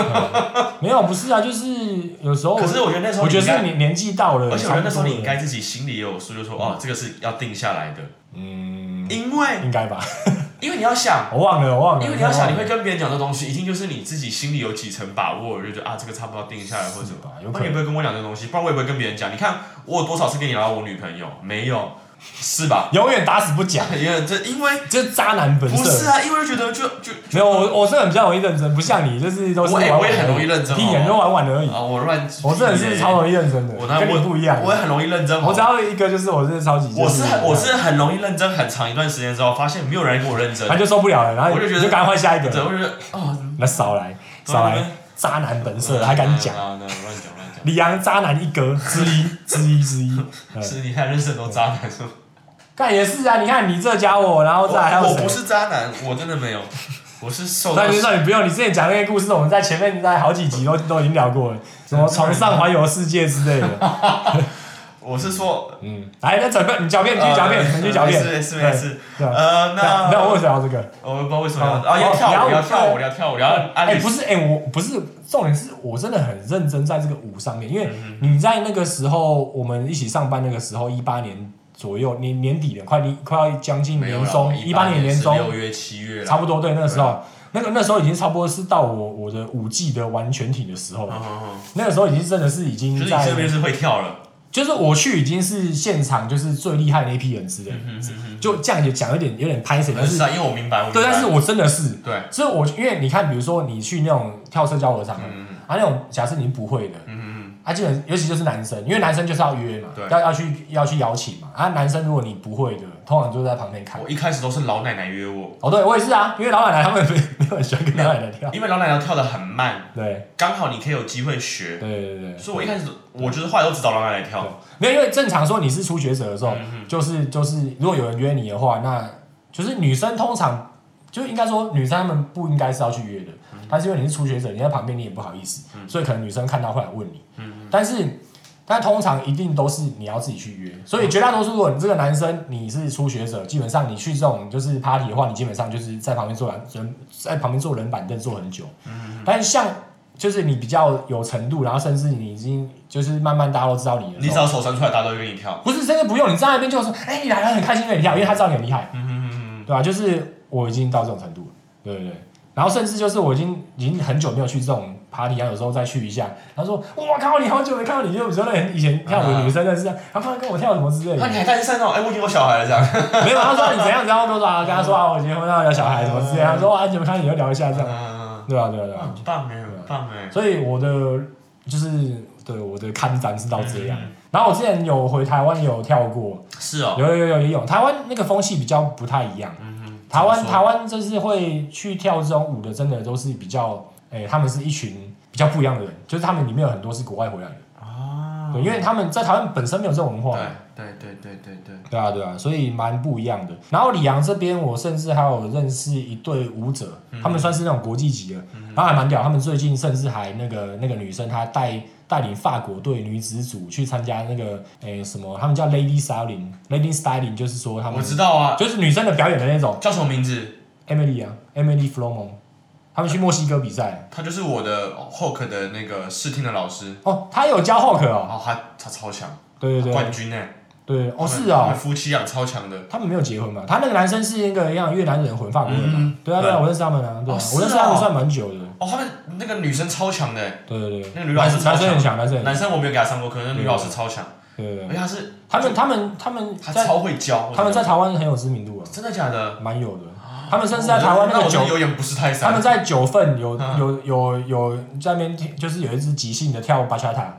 没有不是啊，就是有时候可是我觉得那时候我觉得你应该是年年纪到了，而且我觉得那时候你应该自己心里也有数，就说哦，这个是要定下来的，嗯，因为应该吧，因为你要想。我忘了我忘了，因为你要想，你会跟别人讲这东西，一定就是你自己心里有几层把握，就觉得啊，这个差不多定下来或者什么。那你也不会跟我讲这东西，不然我也不会跟别人讲。你看我有多少次跟你聊我女朋友，没有，是吧？永远打死不讲，因为这因为这是渣男本色。不是啊，因为觉得就就没有我我是很比较容易认真，不像你，就是都是玩玩我也我也很容易认真屁眼都玩玩而已。啊，我乱，我这人是超容易认真的，我那跟你不一样。我也很容易认真。我只要一个就是我是超级，我是很我是很容易认真，很长一段时间之后，发现没有人跟我认真他，就受不了了，然后我就觉得就赶快换下一对，个，我就觉得哦，那少来少来，渣男本色还敢讲，李阳渣男一哥之一之一之一。嗯 是你看认识很多渣男是吗？看也是啊，你看你这家伙，然后再还有谁我我不？是渣男，我真的没有，我是受到那就算你不用，你之前讲那些故事，我们在前面在好几集都都已经聊过了，什么床上环游世界之类的。我是说，嗯，来，那准备你狡辩，你去狡辩，你去狡辩。没事没事没事。对啊呃，那那那我为什么要这个？我不知道为什么要哦啊要跳舞哦要跳舞要跳舞，然后哎，不是，哎，我不是重点是我真的很认真在这个舞上面，因为你在那个时候我们一起上班那个时候，一八年左右年年底了，快年快要将近年中，一八年年中，六月七月差不多对那个时候，那个那时候已经差不多是到我我的舞技的完全体的时候。嗯，嗯嗯。那个时候已经真的是已经在就是你这，边是会跳了，就是我去已经是现场就是最厉害的那一批人之类的，就这样也讲有点有点拍谁，但是因为我明白，我对，但是我真的是，对，所以我因为你看，比如说你去那种跳社交合场，嗯啊那种假设你不会的，嗯嗯。啊基本尤其就是男生，因为男生就是要约嘛对，要要去要去邀请嘛，啊男生如果你不会的，通常就在旁边看。嗯，。我一开始都是老奶奶约我，哦，对我也是啊，因为老奶奶他们没没有很喜欢跟老奶奶跳，因为老奶奶跳的很慢，对。刚好你可以有机会学，对对对对。所以我一开始我就是后来都只找老奶奶跳，没有，因为正常说你是初学者的时候，嗯就是就是，如果有人约你的话，那就是女生通常就应该说女生她们不应该是要去约的，但是因为你是初学者，你在旁边你也不好意思，所以可能女生看到会来问你，但是。但通常一定都是你要自己去约，所以绝大多数如果你这个男生你是初学者，基本上你去这种就是 party 的话，你基本上就是在旁边坐人在旁边坐人板凳坐很久。嗯但是像就是你比较有程度，然后甚至你已经就是慢慢大家都知道你了，你只要手伸出来，大家都会跟你跳。不是，真的不用，你站在那边就说，哎、你来了，很开心跟你跳，因为他知道你很厉害，嗯嗯嗯对吧、就是我已经到这种程度了，对对对。然后甚至就是我已经已经很久没有去这种 party 啊，有时候再去一下，他说哇靠，你好久没看到你，就比如说那以前跳舞的女生认识啊，他突然跟我跳什么之类的。那你的，还单身哦？哎，我已经有小孩了，这样。没有，他说 你怎样怎样，都说啊，跟他说啊，我结婚了，有小孩什么之类的，他说啊，你们看你就聊一下这样，嗯，对啊对啊对啊，很棒哎，很棒哎。所以我的就是对我的看展是到这样。嗯然后我之前有回台湾有跳过，是哦。有有有有有，台湾那个风气比较不太一样。嗯哼。台湾台湾就是会去跳这种舞的，真的都是比较，诶、他们是一群比较不一样的人，就是他们里面有很多是国外回来的，啊。对，因为他们在台湾本身没有这种文化，对对对对对对。对啊对啊，所以蛮不一样的。然后里昂这边，我甚至还有认识一对舞者，他们算是那种国际级的，然后还蛮屌。他们最近甚至还那个那个女生，她带带领法国队女子组去参加那个诶、什么，他们叫 Lady Styling，Lady Styling 就是说他们我知道啊，就是女生的表演的那种叫什么名字？Emily 啊，Emily Flomon，他们去墨西哥比赛。他就是我的 Hawk 的那个试听的老师。哦，他有教 Hawk 哦，哦，他他超强，对对对冠军呢。对，哦是啊，夫妻俩超强的。他们没有结婚嘛？他那个男生是那个像越南人混法国人嘛嗯？对啊对啊，我认识他们啊，对啊哦，我认识他们哦算蛮久的。哦，他们那个女生超强的，对对对，那个女老师男男生很强，男生男生我没有给他上过课，那女老师超强，对对对，而且他是他们他们他们他在超会教。他们在台湾很有知名度啊，真的假的？蛮有的。他们甚至在台湾那个九我真的有点不是泰山。他们在九份有嗯。有有有在那边听就是有一支即兴的跳巴恰塔，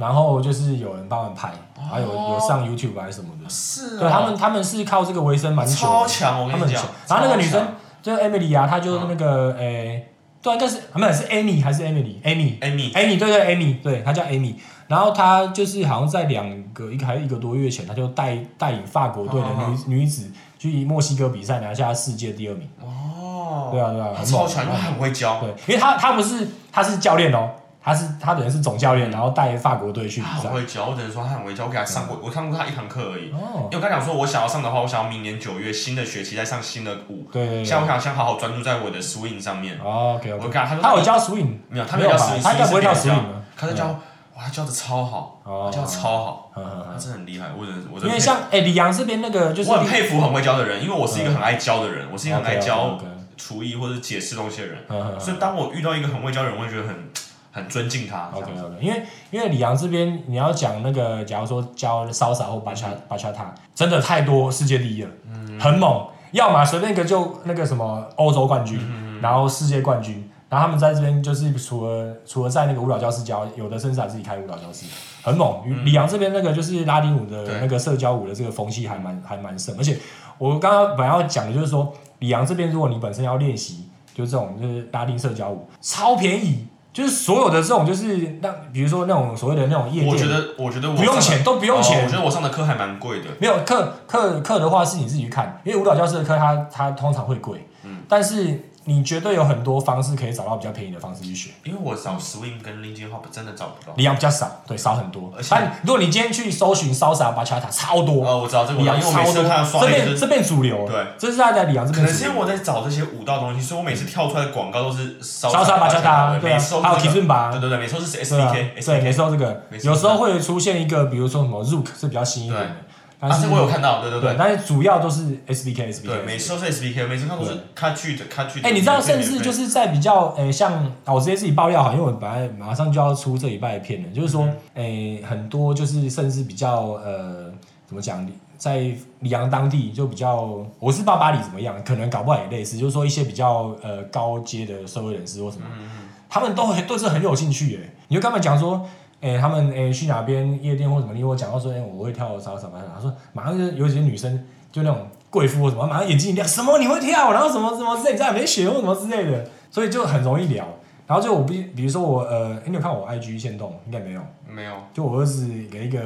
然后就是有人帮他们拍，还有哦。有上 YouTube 还是什么的。是啊。对他们，他们是靠这个为生蛮久的，超强，我跟你讲。然后那个女生就是 Emily 啊，她就是那个诶，对啊，应该是啊没有是 Amy 还是 Emily？Amy。Amy，Amy 对对 Amy 对，她叫 Amy，然后她就是好像在两个一个还是一个多月前，她就带带领法国队的哦。女女子去墨西哥比赛，拿下世界第二名。哦，对啊对啊，他超强，因为他很会教，对，因为他他不是他是教练哦，他是他等于是总教练，然后带法国队去比赛他很。会教。我只能说他很会教，我给他上过，我上过他一堂课而已。哦，因为我跟他讲说，我想要上的话，我想要明年九月新的学期再上新的舞。对。现在我想先好好专注在我的 swing 上面。哦，OK 我跟他他有教 swing 没有，他没有教 swing，他应该不会跳 swing？他在教，哇，他教的超好，教的超好，他嗯真的很厉害。我真的，我真的因为像哎李阳这边那个就是我很佩服很会教的人，因为我是一个很爱教的人，我是一个很爱教厨艺或者解释东西的人，所以当我遇到一个很会教的人，我会觉得很很尊敬他。OK OK，因为因为李阳这边你要讲那个，假如说教骚洒或巴恰巴恰塔，真的太多世界第一了，很猛，要么随便一个就那个什么欧洲冠军，然后世界冠军，然后他们在这边就是除了除了在那个舞蹈教室教，有的甚至还自己开舞蹈教室，很猛。李阳这边那个就是拉丁舞的那个社交舞的这个风气还蛮还蛮盛，而且我刚刚本来要讲的就是说，李阳这边如果你本身要练习，就是这种就是拉丁社交舞，超便宜。就是所有的这种，就是那比如说那种所谓的那种夜店，我觉得，我觉得我不用钱都不用钱哦我觉得我上的课还蛮贵的。没有课课课的话是你自己去看，因为舞蹈教室的课它它通常会贵，嗯但是你绝对有很多方式可以找到比较便宜的方式去学。因为我找 swing 跟 linkin hop 真的找不到。李阳比较少，对，少很多。而。且但如果你今天去搜寻 salsa bachata，超多，哦，我知道这个我每阳超多。看到，刷脸就是，这边这边主流，对，这是他在李阳这可边主流。能是因为我在找这些舞蹈东西，所以我每次跳出来的广告都是 salsa bachata，对啊。每次都，是还有这个 kizumba，对对对，每次都是对啊，SDK 对，每次都这个。每，次有时候会出现一个，比如说什么 Zook 是比较新一点的，但啊，是这个我有看到，对对对，对但是主要都是 SBK SBK。对，每次都是 SBK，每次看都是 cut 剧的 cut 剧的。哎、你知道，甚至就是在比较，诶、像啊，我直接自己爆料好，因为我本来马上就要出这礼拜的片了，就是说，诶、很多就是甚至比较，呃，怎么讲，在里昂当地就比较，我是不知道巴黎怎么样，可能搞不好也类似，就是说一些比较呃高阶的社会人士或什么，他们都很对这很有兴趣，诶，你就跟他们讲说。诶、他们诶、去哪边夜店或什么？你跟我讲到说，诶、我会跳啥啥啥，他说马上就有几些女生就那种贵妇或什么，马上眼睛一亮，什么你会跳，然后什么什么之类，你在哪边学或什么之类的，所以就很容易聊。然后就我比比如说我呃，诶你有看我 IG 线动应该没有？没有，就我儿子给一个，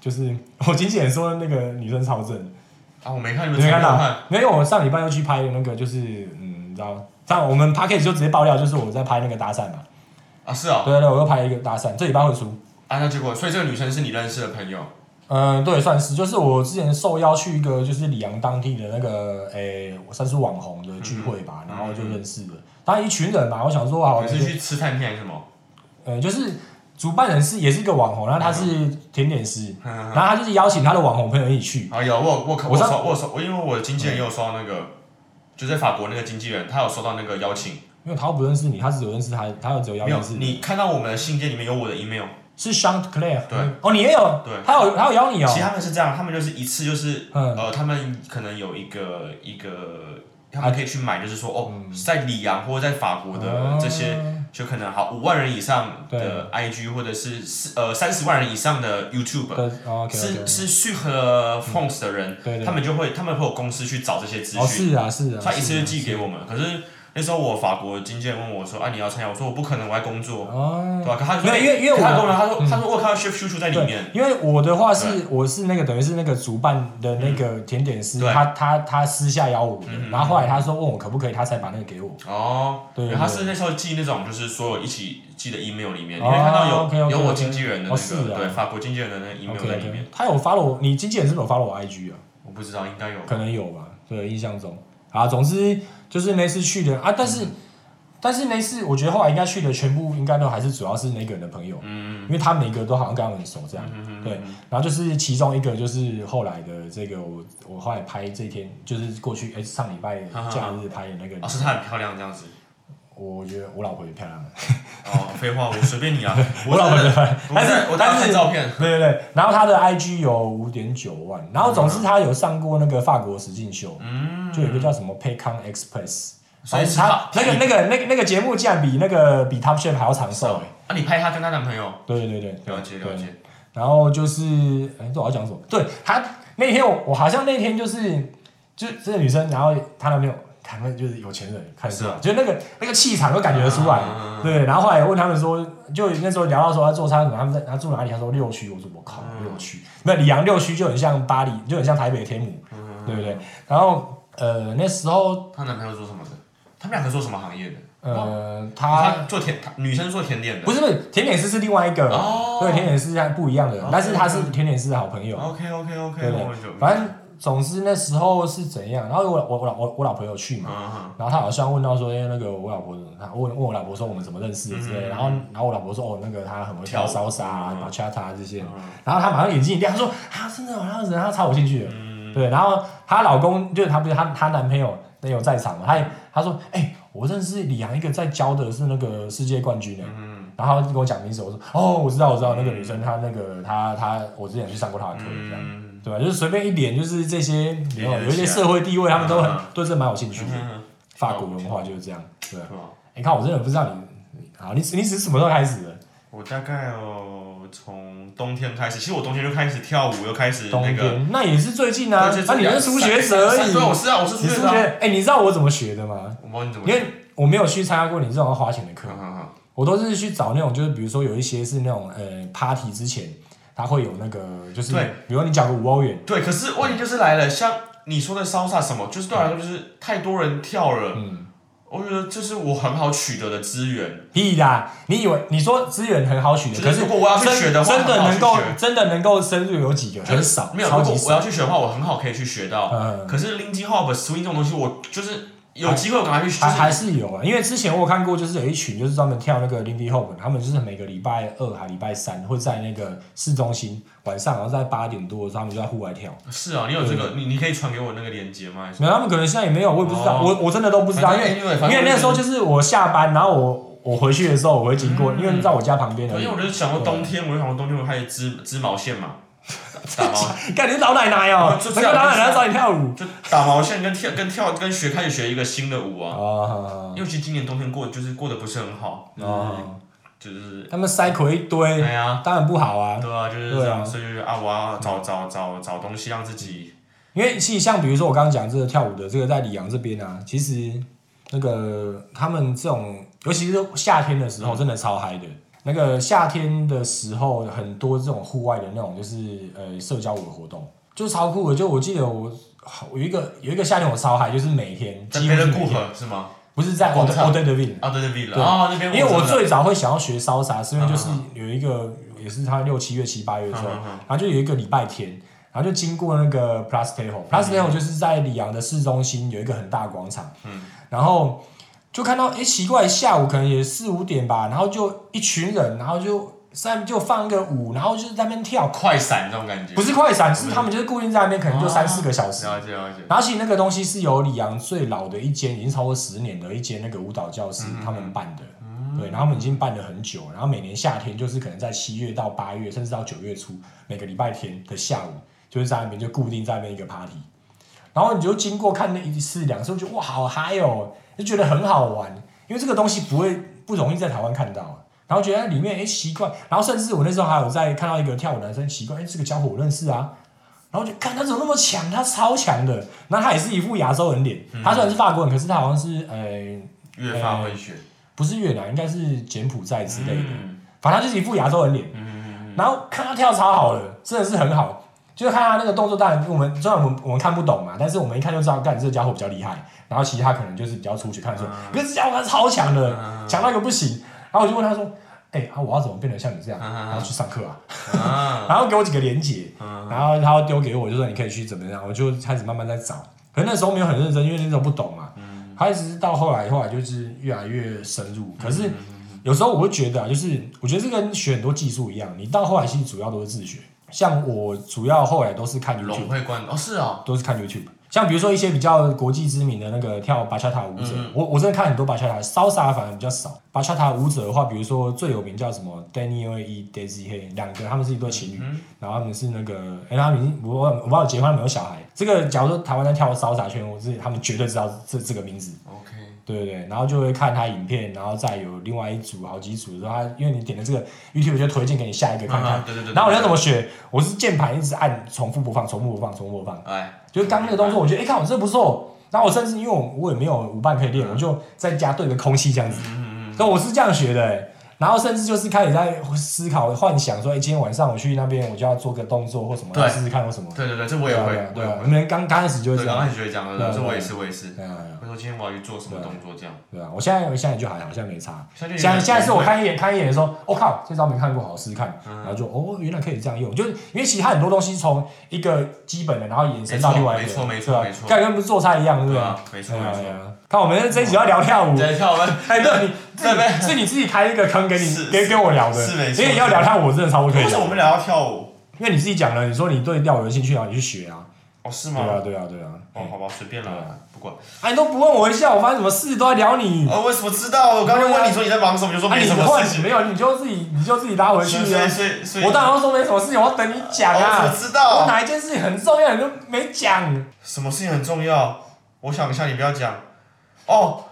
就是 我经纪人说那个女生超正，啊，我没看你没看到才没有我上礼拜又去拍的那个，就是嗯，你知道，像我们 p a c k a g e 就直接爆料，就是我在拍那个搭讪嘛。啊，是啊，对对对，我又拍一个搭讪，这礼拜会出。啊，那结果，所以这个女生是你认识的朋友，嗯，对，算是，就是我之前受邀去一个就是里昂当地的那个诶，算是网红的聚会吧，然后就认识了，当然一群人嘛，我想说好，你是去吃餐厅还是什么？呃，就是主办人是也是一个网红，然后他是甜点师，嗯然后他就是邀请他的网红朋友一起去，啊，有我我有我我我我因为我的经纪人也有收到那个，就在法国那个经纪人，他有收到那个邀请。因为他又不认识你，他只有认识他，他有只有邀没有认识，你看到我们的信件里面有我的 email，是 Sean Claire，对。哦，你也有，对。他有他有邀你哦。其，实他们是这样，他们就是一次就是，嗯。呃，他们可能有一个一个，他们可以去买，就是说哦，在里昂或者在法国的哦这些，就可能好五万人以上的 IG 或者是四呃三十万人以上的 YouTube，是是适合 Fonts 的人，对对他们就会他们会有公司去找这些资哦，讯，是啊是啊，他一次就寄是给我们，可是。那时候我法国经纪人问我说：“啊，你要参加？”我说：“我不可能，我在工作。”哦，对吧？可他没有因为因为我可他跟我说，他说他说我有看到 Chef 叔叔在里面，，因为我的话是我是那个等于是那个主办的那个甜点师，嗯他他他私下邀我的嗯，然后后来他说问我可不可以，他才把那个给我。哦，对对他是那时候寄那种就是所有一起寄的 email 里面，你哦可以看到有有我经纪人的那哦是啊个对法国经纪人的那个 email 在里面他有 follow 你经纪人是不是有 follow 我 IG 啊？我不知道应该有可能有吧，对，印象中。啊，总之就是那次去的啊，但嗯是、但是那次我觉得后来应该去的全部应该都还是主要是那个人的朋友，嗯因为他每个都好像跟他们很熟这样。对，然后就是其中一个就是后来的这个我我后来拍这天就是过去哎、上礼拜假日拍的那个，哦，是她很漂亮这样子。我觉得我老婆也漂亮。哦，废话，我随便你啊，我老婆漂亮，但是我在但是照片，对对对，然后她的 IG 有五点九万，然后总之她有上过那个法国实境秀，嗯，就有一个叫什么 Paycon Express，所以是他那个那个那个那个节目竟然比那个比 Top Chef 还要长寿。哎，啊，你拍她跟她男朋友，对对对对，了解了解，然后就是，哎，这我要讲什么？对她那天我我好像那天就是就是这个女生，然后她男朋友他们就是有钱人，看是啊就那个那个气场都感觉得出来。嗯对，然后后来问他们说，就那时候聊到说他做餐什么，他们在他住哪里？他说六区，我说我靠，嗯六区，没有里昂六区就很像巴黎，就很像台北的天母，嗯对不对？然后呃那时候她男朋友做什么的？他们两个做什么行业的？呃他她做甜，她女生做甜点的，不是不是甜点师是另外一个，哦对，甜点师还不一样的但是他是甜点师的好朋友。OK OK OK，对对反正总之那时候是怎样，然后我我我老我我老婆有去嘛，嗯然后他好像问到说，哎、那个我老婆，他问问我老婆说我们怎么认识的之类然后然后我老婆说，哦，那个他很会跳跳舞 salsa 啊、嗯 bachata 这些，嗯。然后他马上眼睛一亮，他说啊，真的哦，那样子，他超有兴趣的，嗯，对，然后她老公就是她不是她她男朋友那有在场嘛，他也他说，哎、我认识李阳一个在教的是那个世界冠军的、嗯。然后他就跟我讲名字，我说哦，我知道我知道那个女生，她那个她她我之前去上过她的课，这样。嗯，对吧？就是随便一点，就是这些有有一些社会地位，他们都很嗯对这蛮有兴趣的。嗯法国文化就是这样，对吧？你看，我真的不知道你，好，你你是什么时候开始的？我大概哦，从冬天开始，其实我冬天就开始跳舞，又开始那个。那也是最近啊。对那你是初学者而已。对，我是啊，我是初学者哎，你知道我怎么学的吗？我不知道你怎么因为我没有去参加过你这种要花钱的课我都是去找那种，就是比如说有一些是那种呃 party 之前，他会有那个，就是对比如说你缴个五欧元，对，可是问题就是来了，像你说的烧萨什么，就是对我来说就是太多人跳了，嗯，我觉得这是我很好取得的资源。屁啦！你以为你说资源很好取得，就可是如果我要去真学的话真的能够真的能够深入有几个？很少，没有，如果我。要去学的话，我很好可以去学到。嗯，可是 Lindy Hop、Swing 这种东西，我就是有机会我赶快去。还还就是是有啊，因为之前我有看过，就是有一群就是专门跳那个 Lindy Hop，他们就是每个礼拜二还礼拜三会在那个市中心晚上，然后在八点多的时候，他们就在户外跳。是啊，你有这个，你你可以传给我那个链接吗？没有，他们可能现在也没有，我也不知道，哦我我真的都不知道，因为因为因为那时候就是我下班，然后我我回去的时候我会经过，嗯因为在我家旁边的因为。我就想过冬天，我就想过冬天我开始织织毛线嘛，打毛 干你是老奶奶哦，就这样那个老奶奶找你跳舞。就打毛线跟跳跟跳跟学开始学一个新的舞啊。哦因为其实今年冬天过就是过得不是很好，哦，就是他们塞口一堆，哎呀，当然不好啊。对啊，就是对啊这样，所以就是啊，我要找找找找东西让自己，因为其实像比如说我刚刚讲这个跳舞的这个在里昂这边啊，其实那个他们这种，尤其是夏天的时候，真的超嗨的。那个夏天的时候，很多这种户外的那种就是呃社交舞的活动，就超酷的。就我记得我好有一个有一个夏天我超嗨，就是每天几乎是每天，河是吗？不是在广 o 场 d e de Ville，啊，对对对。了，对啊那边因为我最早会想要学烧杀，是因为就是嗯有一个也是他六七月七八月的时候，嗯嗯嗯。然后就有一个礼拜天，然后就经过那个 Plastejo，Plastejo 就是在里昂的市中心有一个很大广场，嗯。然后就看到哎奇怪，下午可能也四五点吧，然后就一群人，然后就在就放一个舞，然后就是在那边跳，快闪这种感觉，不是快闪，是他们就是固定在那边，可能就三四个小时。了解了解，然后其实那个东西是由里昂最老的一间，已经超过十年的一间那个舞蹈教室，他们办的。对，然后他们已经办了很久，然后每年夏天就是可能在七月到八月，甚至到九月初，每个礼拜天的下午，就是在那边就固定在那边一个 party。然后你就经过看那一次两次，就觉得哇好嗨哦，就觉得很好玩，因为这个东西不会不容易在台湾看到。然后觉得里面哎奇怪，然后甚至我那时候还有在看到一个跳舞男生，奇怪哎这个家伙我认识啊，然后就看他怎么那么强，他超强的。然后他也是一副亚洲人脸，他虽然是法国人，可是他好像是呃越发会学，不是越南，应该是柬埔寨之类的，嗯。反正他就是一副亚洲人脸。然后看他跳超好的，真的是很好。就是看他那个动作，当然我们虽然我们我们看不懂嘛，但是我们一看就知道，干这家伙比较厉害。然后其实他可能就是比较出去看说，可是这家伙他超强的，强到一个不行。然后我就问他说，哎、啊我要怎么变得像你这样？然后去上课啊。啊，然后给我几个连结，然后他要丢给我，就说你可以去怎么样，我就开始慢慢在找。可是那时候没有很认真，因为那时候不懂嘛。开始到后来，后来就是越来越深入。可是有时候我会觉得啊，就是我觉得这跟学很多技术一样，你到后来其实主要都是自学。像我主要后来都是看 YouTube，融会贯哦，是哦，都是看 YouTube。像比如说一些比较国际知名的那个跳巴恰塔舞者，我我真的看很多巴恰塔，salsa 反而比较少。巴恰塔舞者的话，比如说最有名叫什么 Daniel E Daisy Hay，两个他们是一对情侣，然后他们是那个，哎、他们已经我我我不知道结婚，他们有小孩。这个假如说台湾在跳 salsa 圈，我是他们绝对知道这这个名字。，OK，对对对，然后就会看他影片，然后再有另外一组好几组，然后他因为你点了这个 YouTube 就推荐给你下一个看看。嗯对对对，然后我要怎么学？我是键盘一直按重复播放，重复播放，重复播放。哎，就是刚那个动作，我觉得哎，看我这不错。然后我甚至因为我我也没有舞伴可以练，我就在家对着空气这样子。所以我是这样学的、欸。然后甚至就是开始在思考、幻想说，哎，今天晚上我去那边，我就要做个动作或什么，试试看或什么。对对对，这我也会，对啊，我们刚刚开始就会对，这样。刚开始学讲的，这我也是，我也是。对啊，会说今天我要去做什么动作，这样。对啊，我现在我现在就还好，现在没差。现在就现在是我看一眼看一眼的时候，我、靠，这招没看过，好试试看，嗯然后就哦，原来可以这样用，就是因为其他很多东西从一个基本的，然后延伸到另外一个，没错没错没错看跟不是做菜一样，对不对？对啊，没错没错。对啊看我们这一集要聊跳舞，在跳吧，哎，对，你 自对对己是你自己开一个坑给你是给给我聊的，是没错因为你要聊跳舞，我真的超不可以聊为什么我，们聊到跳舞？因为你自己讲了，你说你对跳舞有兴趣，然后你去学啊，哦，是吗对啊？对啊对啊，哦，好吧，随便啦对啊，不管。啊，你都不问我一下，我发生什么事都在聊你，哦，为什么知道？我刚刚就问你说你在忙什么，你就说啊，没你什么事情。没有，你就自己你就自己拉回去所以啊。所以所以，我当然要说没什么事情，我要等你讲啊我。知道我？哪一件事情很重要，你都没讲。什么事情很重要？我想一下，你不要讲。哦，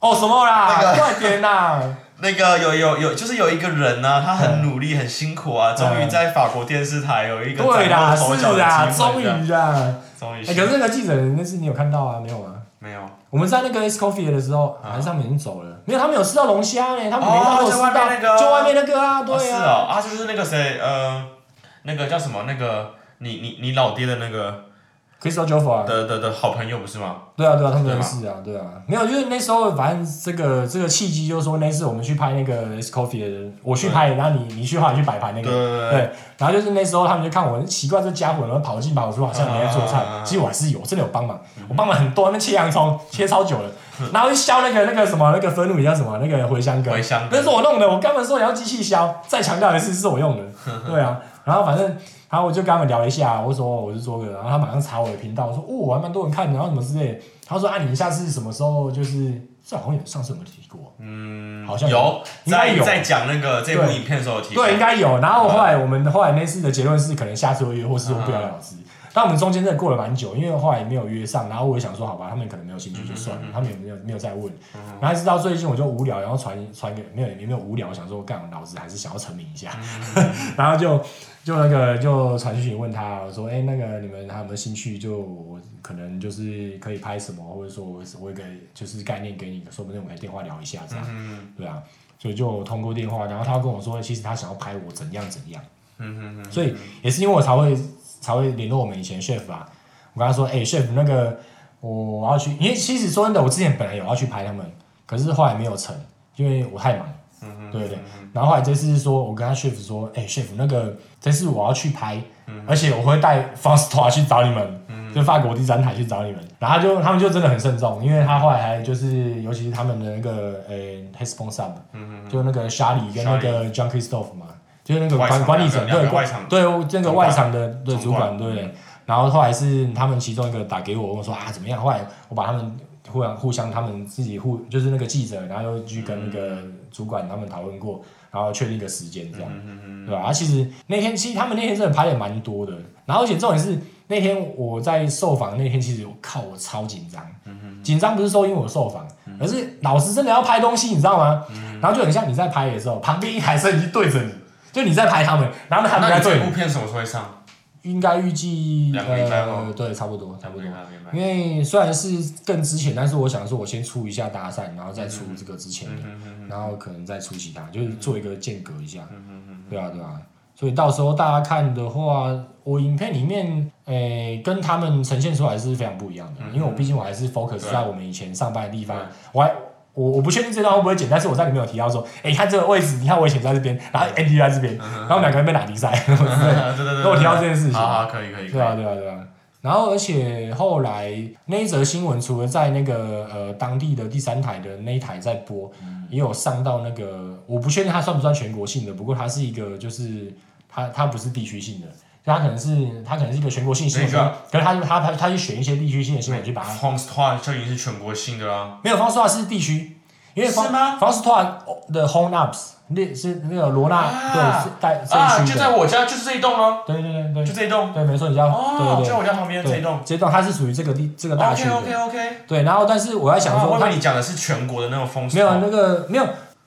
哦，什么啦？那个 快点啦！那个有有有，就是有一个人呢、他很努力、很辛苦啊，终于在法国电视台有一个对啦，是啦，的机终于啦。终于哎，可是那个记者那次你有看到啊？没有啊？没有。我们在那个 S Coffee 的时候，好像他们已经走了。没有，他们有吃到龙虾呢，他们没哦有吃在外面那到，个就外面那个啊，哦，对啊。是哦，啊，就是那个谁，呃，那个叫什么？那个你你你老爹的那个 Crystal j o f f 啊，的的的好朋友不是吗？对啊，对啊，他们认识啊，对啊，没有，就是那时候反正这个这个契机就是说那次我们去拍那个 S Coffee 的，我去拍，然后你你去后来去摆盘那对个，对然后就是那时候他们就看我奇怪这家伙，然后跑进跑出，好像没在做菜其实我还是有，真的有帮忙，我帮忙很多，那切洋葱切超久了，然后就削那个那个什么那个分乳叫什么？那个茴香根。茴，香那是我弄的，我刚本说你要机器削，再强调一次是我用的，对啊，然后反正。然后我就跟他们聊了一下，我说我是做个，然后他马上查我的频道，我说哦，我还蛮多人看的，然后什么之类的。他说啊，你下次什么时候就是这好像有上次有没有提过？嗯，好像有应该有在在讲那个这部影片的时候有提过，对，应该有。然后后来我们后来那次的结论是，可能下次会约，或是说不了了之。但我们中间真的过了蛮久，因为后来也没有约上，然后我也想说，好吧，他们可能没有兴趣就算了，他们也没有没有再问。然后一直到最近我就无聊，然后传传给没有也没有无聊，想说干，我脑子还是想要成名一下，然后就就那个就传讯息问他，我说，哎、那个你们还有没有兴趣？就我可能就是可以拍什么，或者说我我一个就是概念给你，说不定我们可以电话聊一下这样。嗯对啊，所以就通过电话，然后他跟我说，其实他想要拍我怎样怎样，嗯嗯嗯，所以也是因为我才会才会联络我们以前 chef 啊。我跟他说，哎、c h e f 那个我我要去，因为其实说真的，我之前本来有要去拍他们，可是后来没有成，因为我太忙。对对。对，然后后来这次是说，我跟他 chef 说，哎、c h e f 那个这次我要去拍，而且我会带 f a s t a 去找你们，就法国第三台去找你们。然后就他们就真的很慎重，因为他后来还就是，尤其是他们的那个呃 h e s p o n s up，就那个 Charlie 跟那个 John Christoph 嘛，就是那个管管理层，对外场对那个外场的对主管对。然后后来是他们其中一个打给我，问我说啊怎么样？后来我把他们互相互相他们自己互就是那个记者，然后又去跟那个主管他们讨论过，然后确定一个时间这样，对吧？啊，其实那天其实他们那天真的拍的蛮多的，然后而且重点是那天我在受访那天，其实我靠我超紧张，紧张不是说因为我受访，而是老师真的要拍东西，你知道吗？然后就很像你在拍的时候，旁边一台摄影机对着你，就你在拍他们，然后他们那在对你，你这部片什么时候会上？应该预计呃对差不多差不多。因为虽然是更之前，但是我想说，我先出一下搭讪，然后再出这个之前的，然后可能再出其他，就是做一个间隔一下。对啊，对啊。所以到时候大家看的话，我影片里面，诶、跟他们呈现出来是非常不一样的。因为我毕竟我还是 focus 在我们以前上班的地方，我还我我不确定这段会不会剪，但是我在里面有提到说，诶、你看这个位置，你看我以前在这边，然后 Andy 在这边，然后两个人被打比赛，对对对，跟我提到这件事情。好好可以可以。对啊，对啊，对啊。然后，而且后来那一则新闻，除了在那个呃当地的第三台的那一台在播，也有上到那个，我不确定它算不算全国性的，不过它是一个，就是它它不是地区性的，就它可能是他可能是一个全国性新闻，可是它它它它去选一些地区性的新闻去把它的话就已经是全国性的啦。没有方式化是地区，因为方是吗方式化的 Home Ups 那是那个罗纳、啊对是带这啊，就一区就，在我家，就是这一栋哦，对对对对就这一栋。对，没错，你家、对哦，对对就在我家旁边这一栋。这一栋它是属于这个地这个大区 OK。OK OK。对，然后但是我在想说，它我以为你讲的是全国的那种风没有那个没有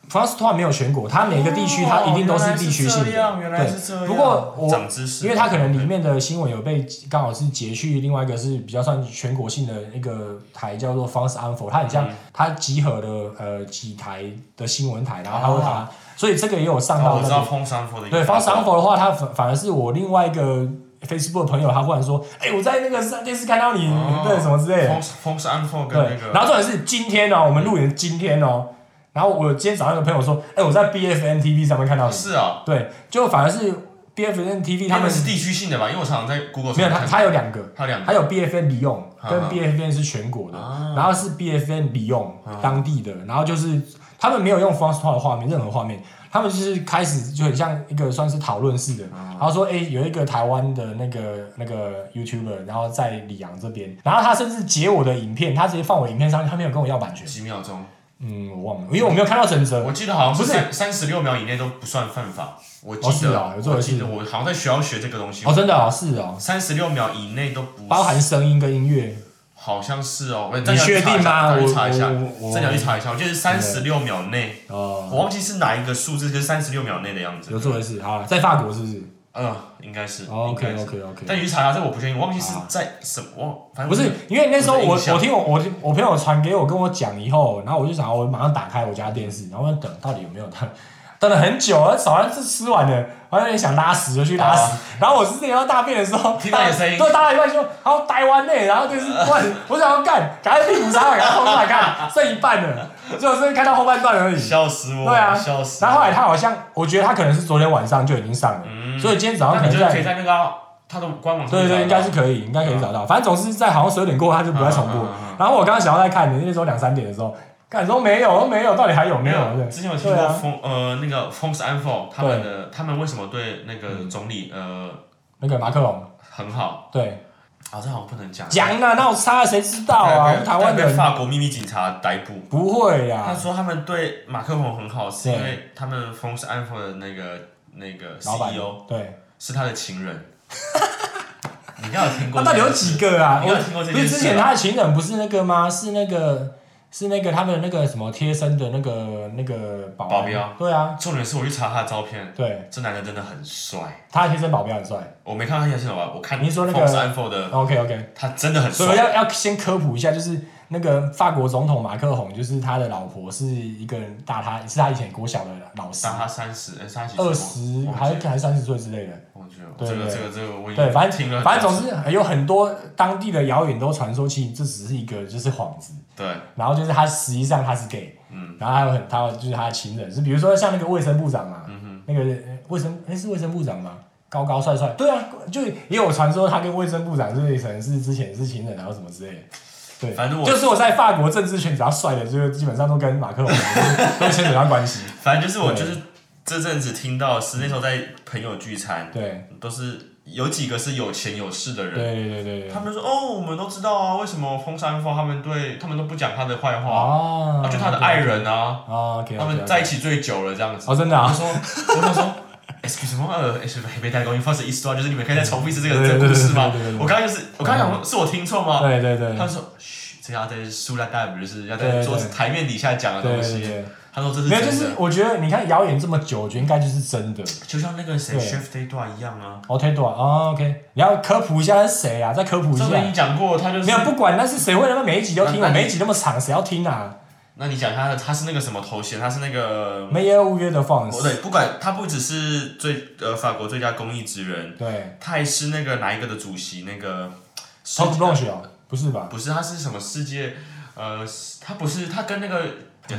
France t o 没有全国，它每个地区它一定都是地区性的。对，不过我长知识，因为它可能里面的新闻有被刚好是截去，另外一个是比较算全国性的一个台叫做 France Info，它很像它集合了呃几台的新闻台，然后它会把，所以这个也有上哦我知道到那个风山佛的。对 France Info 的话，它反反而是我另外一个 Facebook 的朋友，他忽然说，哎，我在那个上电视看到你，哦对什么之类的。风风山佛跟对那，个，然后重点是今天哦，我们录影今天哦，然后我今天早上有个朋友说，哎，我在 BFN TV 上面看到你，是啊，对，就反而是 BFN TV 他们是地区性的吧？因为我常常在 Google 没有，他他有两个，他两个还有 BFN 利用跟啊 BFN 是全国的，啊。然后是 BFN 利用当地的，然后就是他们没有用 France t 的画面，任何画面，他们就是开始就很像一个算是讨论式的，然后说，哎、有一个台湾的那个那个 YouTuber，然后在里昂这边，然后他甚至截我的影片，他直接放我影片上，他没有跟我要版权，几秒钟，嗯，我忘了，因为我没有看到整则，我记得好像不是。三三十六秒以内都不算犯法。我记哦是得啊有记得我好像在学校学这个东西。哦，，真的哦，是哦，三十六秒以内都不包含声音跟音乐，好像是哦，我你确定吗？我查一下，真的要去查一下，我记得是三十六秒内，哦，我忘记是哪一个数字，是三十六秒内的样子。有这回事，好了，在法国是不是嗯，应该是。？OK OK OK。但鱼茶，这我不确定，我忘记是在什么，反正不是，因为那时候我我听我我我朋友传给我跟我讲以后，然后我就想我马上打开我家电视，然后等到底有没有他，等了很久，早上是吃完了，我有点想拉屎就去拉屎，然后我是要大便的时候，啊听到你的声音对，大到一半说好台湾内，然后电视关，我想要干，赶快屁股插，赶快冲出来看，剩一半了，就是看到后半段而已。笑死我，对啊笑死我。然后后来他好像，我觉得他可能是昨天晚上就已经上了，嗯所以今天早上可能在就可以在那个他的官网上对对，应该是可以，应该可以找到。反正总是在好像十二点过后，他就不再重播。然后我刚刚想要再看的，那时候两三点的时候，看说没有，都没有，到底还有没有？对之前有听过风呃那个 f o n s a n f o 他们的他们为什么对那个总理呃那个马克龙，很好？对，啊，这好像不能讲。讲啊，那我差谁知道啊？我们台湾被人法国秘密警察逮捕。不会呀他呀，说他们对马克龙很好，是因对为他们 a n f o 的那个那个 CEO 对，是他的情人。你应该有听过那？到底有几个啊？我你有听过这不是件事啊之前他的情人不是那个吗？是那个是那个他们那个什么贴身的那个那个保保镖，对啊，重点是我去查他的照片，对，这男的真的很帅。他的贴身保镖很帅。我没看到他现在吧，我看你说那个 f o 的，OK OK，他真的很帅所以帅。要要先科普一下，就是那个法国总统马克宏，就是他的老婆是一个大他是他以前国小的老师，大他三十，哎，三二十还还三十岁之类的。忘记了，对对这个这个这个我对，反正反正总多次之有很多当地的谣言都传说，其实这只是一个就是幌子，对，然后就是他实际上他是 gay，嗯，然后还有很他就是他的情人，是比如说像那个卫生部长嘛，嗯那个呃卫生哎是卫生部长吗？高高帅帅，对啊，就也有传说他跟卫生部长是可能是之前是情人，然后什么之类的。对，反正我就是我在法国政治圈比较帅的，就是基本上都跟马克龙 都牵扯上关系。反正就是我就是这阵子听到是那时候在朋友聚餐，对。都是有几个是有钱有势的人，对对对他们说哦，我们都知道啊，为什么风山峰他们对他们都不讲他的坏话，啊啊，就他的爱人啊，啊他们在一起最久了这样子。哦，真的啊？我就，说，我就说。Excuse me，呃，Excuse me，没带公，发生意思啊，就是你们可以再重复一次这个对这个故事吗我刚刚就是，我刚刚想说，是我听错吗？对对对他说，嘘，这要在塑料袋，不是要在桌子台面底下讲的对东西。他说这是没有，就是我觉得你看谣言这么久，我觉得应该就是真的。就像那个谁对 Chef Day 段一样啊。OK，对啊，OK，你要科普一下是谁啊？再科普一下这个你下。讲过，他就是没有，不管那是谁会他妈每一集都听啊，那那你每一集那么长，谁要听啊？那你讲他的，他是那个什么头衔？他是那个，没有五月的放不对，不管他不只是最呃法国最佳公益职人，对他还是那个哪一个的主席？那个，Top Blanche 哦，不是吧？不是，他是什么世界？呃，他不是，他跟那个。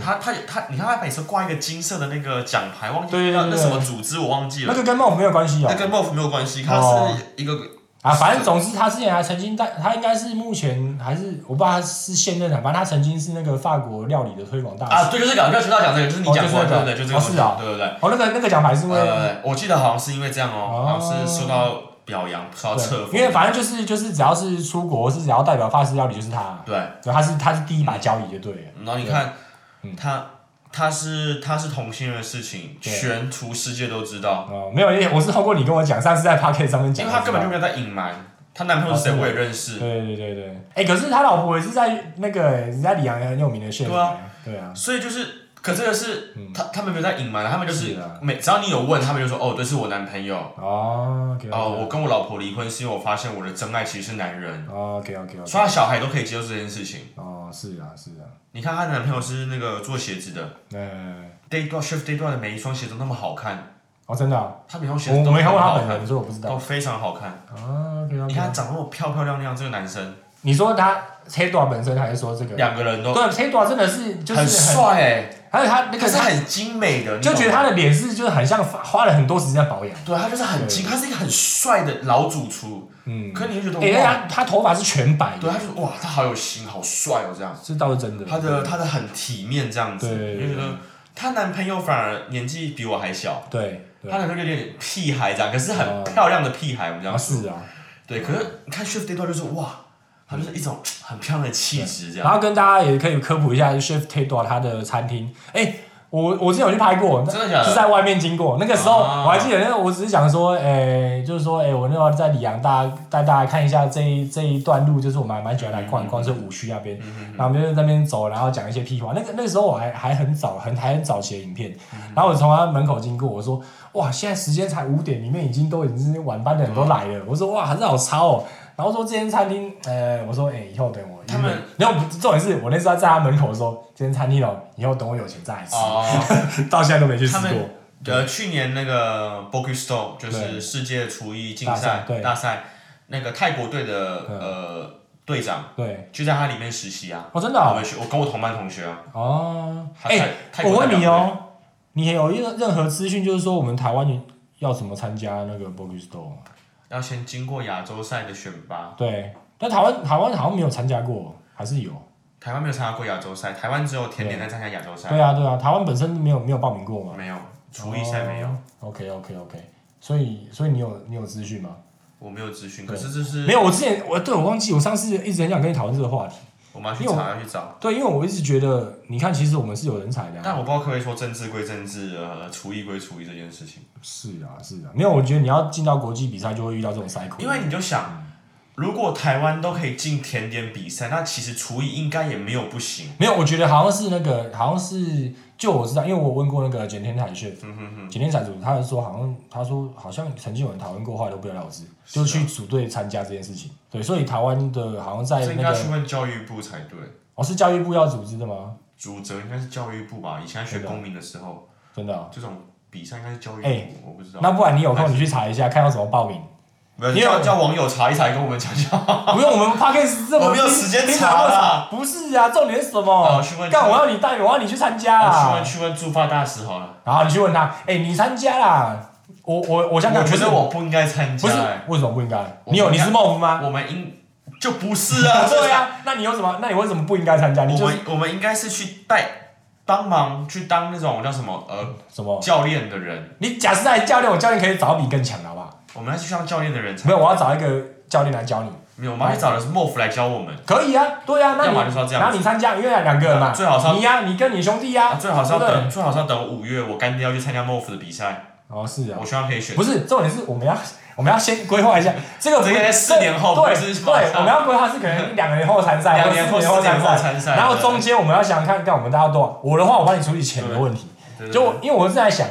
他他他，你看他每次挂一个金色的那个奖牌，忘记那那什么组织我忘记了，那个跟 Moff 没有关系啊那。跟 MOF 没有关系，他哦是一个啊，反正总之他之前还曾经在，他应该是目前还是我不知道他是现任的，反正他曾经是那个法国料理的推广大使。啊，对，就是这个，就知道讲这个，就是你讲过的，对对对，就这个，哦是啊对对对。哦，那个那个奖牌是因为呃，我记得好像是因为这样哦，哦好像是受到表扬，受到册对，封，因为反正就是就是只要是出国是只要代表法式料理就是他，对，对，他是他是第一把交椅就对了。然后你看嗯他他是他是同性恋的事情，全图世界都知道，哦，没有，因为我是通过你跟我讲，上次在 p o c k e t 上面讲，因为他根本就没有在隐瞒，她男朋友是谁我也认识，对对对对，哎、可是他老婆也是在那个人家里昂很有名的 chef，对啊，对啊，所以就是。可这个是嗯。他他们没有在隐瞒，他们就是每只要你有问，他们就说哦，对，是我男朋友。哦，OK，哦，我跟我老婆离婚是因为我发现我的真爱其实是男人。哦，，OK OK 所以 OK，他小孩都可以接受这件事情。哦，是啊是啊，你看她男朋友是那个做鞋子的。对，，Day 段 Chef Day 段的每一双鞋都那么好看，哦，真的啊、他每双鞋子都没看过他本人，所以我不知道。都非常好看。哦，OK OK，你看他长那么漂漂亮亮，这个男生你说他 Taylor 本身还是说这个？两个人都对，Taylor 真的是就是很帅哎，还有他那个是很精美的，你就觉得他的脸是就是很像花花了很多时间在保养。对他就是很精，他是一个很帅的老主厨，嗯，可你就觉哎、得哇，他他头发是全白的，对他就哇，他好有型，好帅哦，这样，这倒是真的。他的他的很体面这样子，就觉得她男朋友反而年纪比我还小，对对。她男朋友有点屁孩这样，可是哦。很漂亮的屁孩，我们这啊样。是啊，对，可是你看 shift 这段就是哇，他就是一种很漂亮的气质这样。然后跟大家也可以科普一下 Chef Taylor 他的餐厅。哎、我我之前有去拍过，真的假的是在外面经过。那个时候、啊我还记得，那个我只是想说，哎、就是说，哎、我那时候在里昂大家带大家看一下这一这一段路，就是我们还蛮喜欢来逛一逛，是五区那边。然后我们就在那边走，然后讲一些屁话。那个那个时候我还还很早，很还很早期的影片。然后我从他门口经过，我说：“哇，现在时间才五点，里面已经都已经是晚班的人都来了。我说：“哇，还是好超哦。”然后说这间餐厅，呃，我说：“哎、以后等我。”他们，然后重点是我那时候在他门口说：“这间餐厅哦，以后等我有钱再来吃。哦，到现在都没去吃过。呃，去年那个 b o k u s t o 就是世界厨艺竞大赛大赛，那个泰国队的嗯呃队长对，就在他里面实习啊。哦，真的哦。我们学，我跟我同班同学啊。哦，他哎、泰泰国我问你哦，你有任任何资讯，就是说我们台湾要怎么参加那个 b o g u s t o 要先经过亚洲赛的选拔。对，但台湾台湾好像没有参加过，还是有？台湾没有参加过亚洲赛，台湾只有甜点在参加亚洲赛，对啊，对啊，台湾本身没有没有报名过嘛。没有厨艺赛没有，哦 OK OK OK，所以所以你有你有资讯吗？我没有资讯。可是这是没有，我之前我对我忘记，我上次一直很想跟你讨论这个话题。我们要去查要去找，对，因为我一直觉得，你看，其实我们是有人才的、啊。但我不知道可不可以说政治归政治，呃，厨艺归厨艺这件事情。是啊，是啊，没有，我觉得你要进到国际比赛，就会遇到这种 cycle。因为你就想，如果台湾都可以进甜点比赛，那其实厨艺应该也没有不行。没有，我觉得好像是那个，好像是，就我知道，因为我问过那个简天台 chef，嗯简天彩组，他是说好像他说好像曾经有人讨论过，后来都不了了之，就去组队参加这件事情。对，所以台湾的好像在应那个该去问教育部才对。哦，是教育部要组织的吗？主责应该是教育部吧？以前学公民的时候，真的哦、这种比赛应该是教育部，哎我不知道。那不然你有空你去查一下，看要怎么报名。没有你有叫叫网友查一查，跟我们讲讲。不用，我们 p a c k e 这么我没有时间平查啦不是啊，重点是什么哦？去问干，我要你带，我要你去参加啊去问。去问驻发大使好了。然后你去问他，哎，你参加啦？我我我想想，我觉得我不应该参加、不是哎为什么不应该？你有你是梦夫吗？我们应就不是啊。对啊，那你有什么？那你为什么不应该参加？你我就是们我们应该是去带帮忙去当那种叫什么呃什么？教练的人，你假设在教练，我教练可以找比你更强的，好不好？我们要去上教练的人才。没有，我要找一个教练来教你。没有，我们要去找的是莫夫来教我们，可以啊，对啊，那要么就是要这样然后你参加，因为两个人嘛，最好是要你呀、你跟你兄弟呀、啊最好是要对不等最好是要等五月我干爹要去参加莫夫的比赛，哦，是啊。我，希望可以选。不。是重点是我们要 我们要先规划一下。这个不这个在四年后对不是对，上。我们要规划是可能两年后参赛，两年后或四年四年后参参赛然后中间我们要想看看我们大家多少，我的话我帮你处理钱的问题，对。对就我因为我是在想。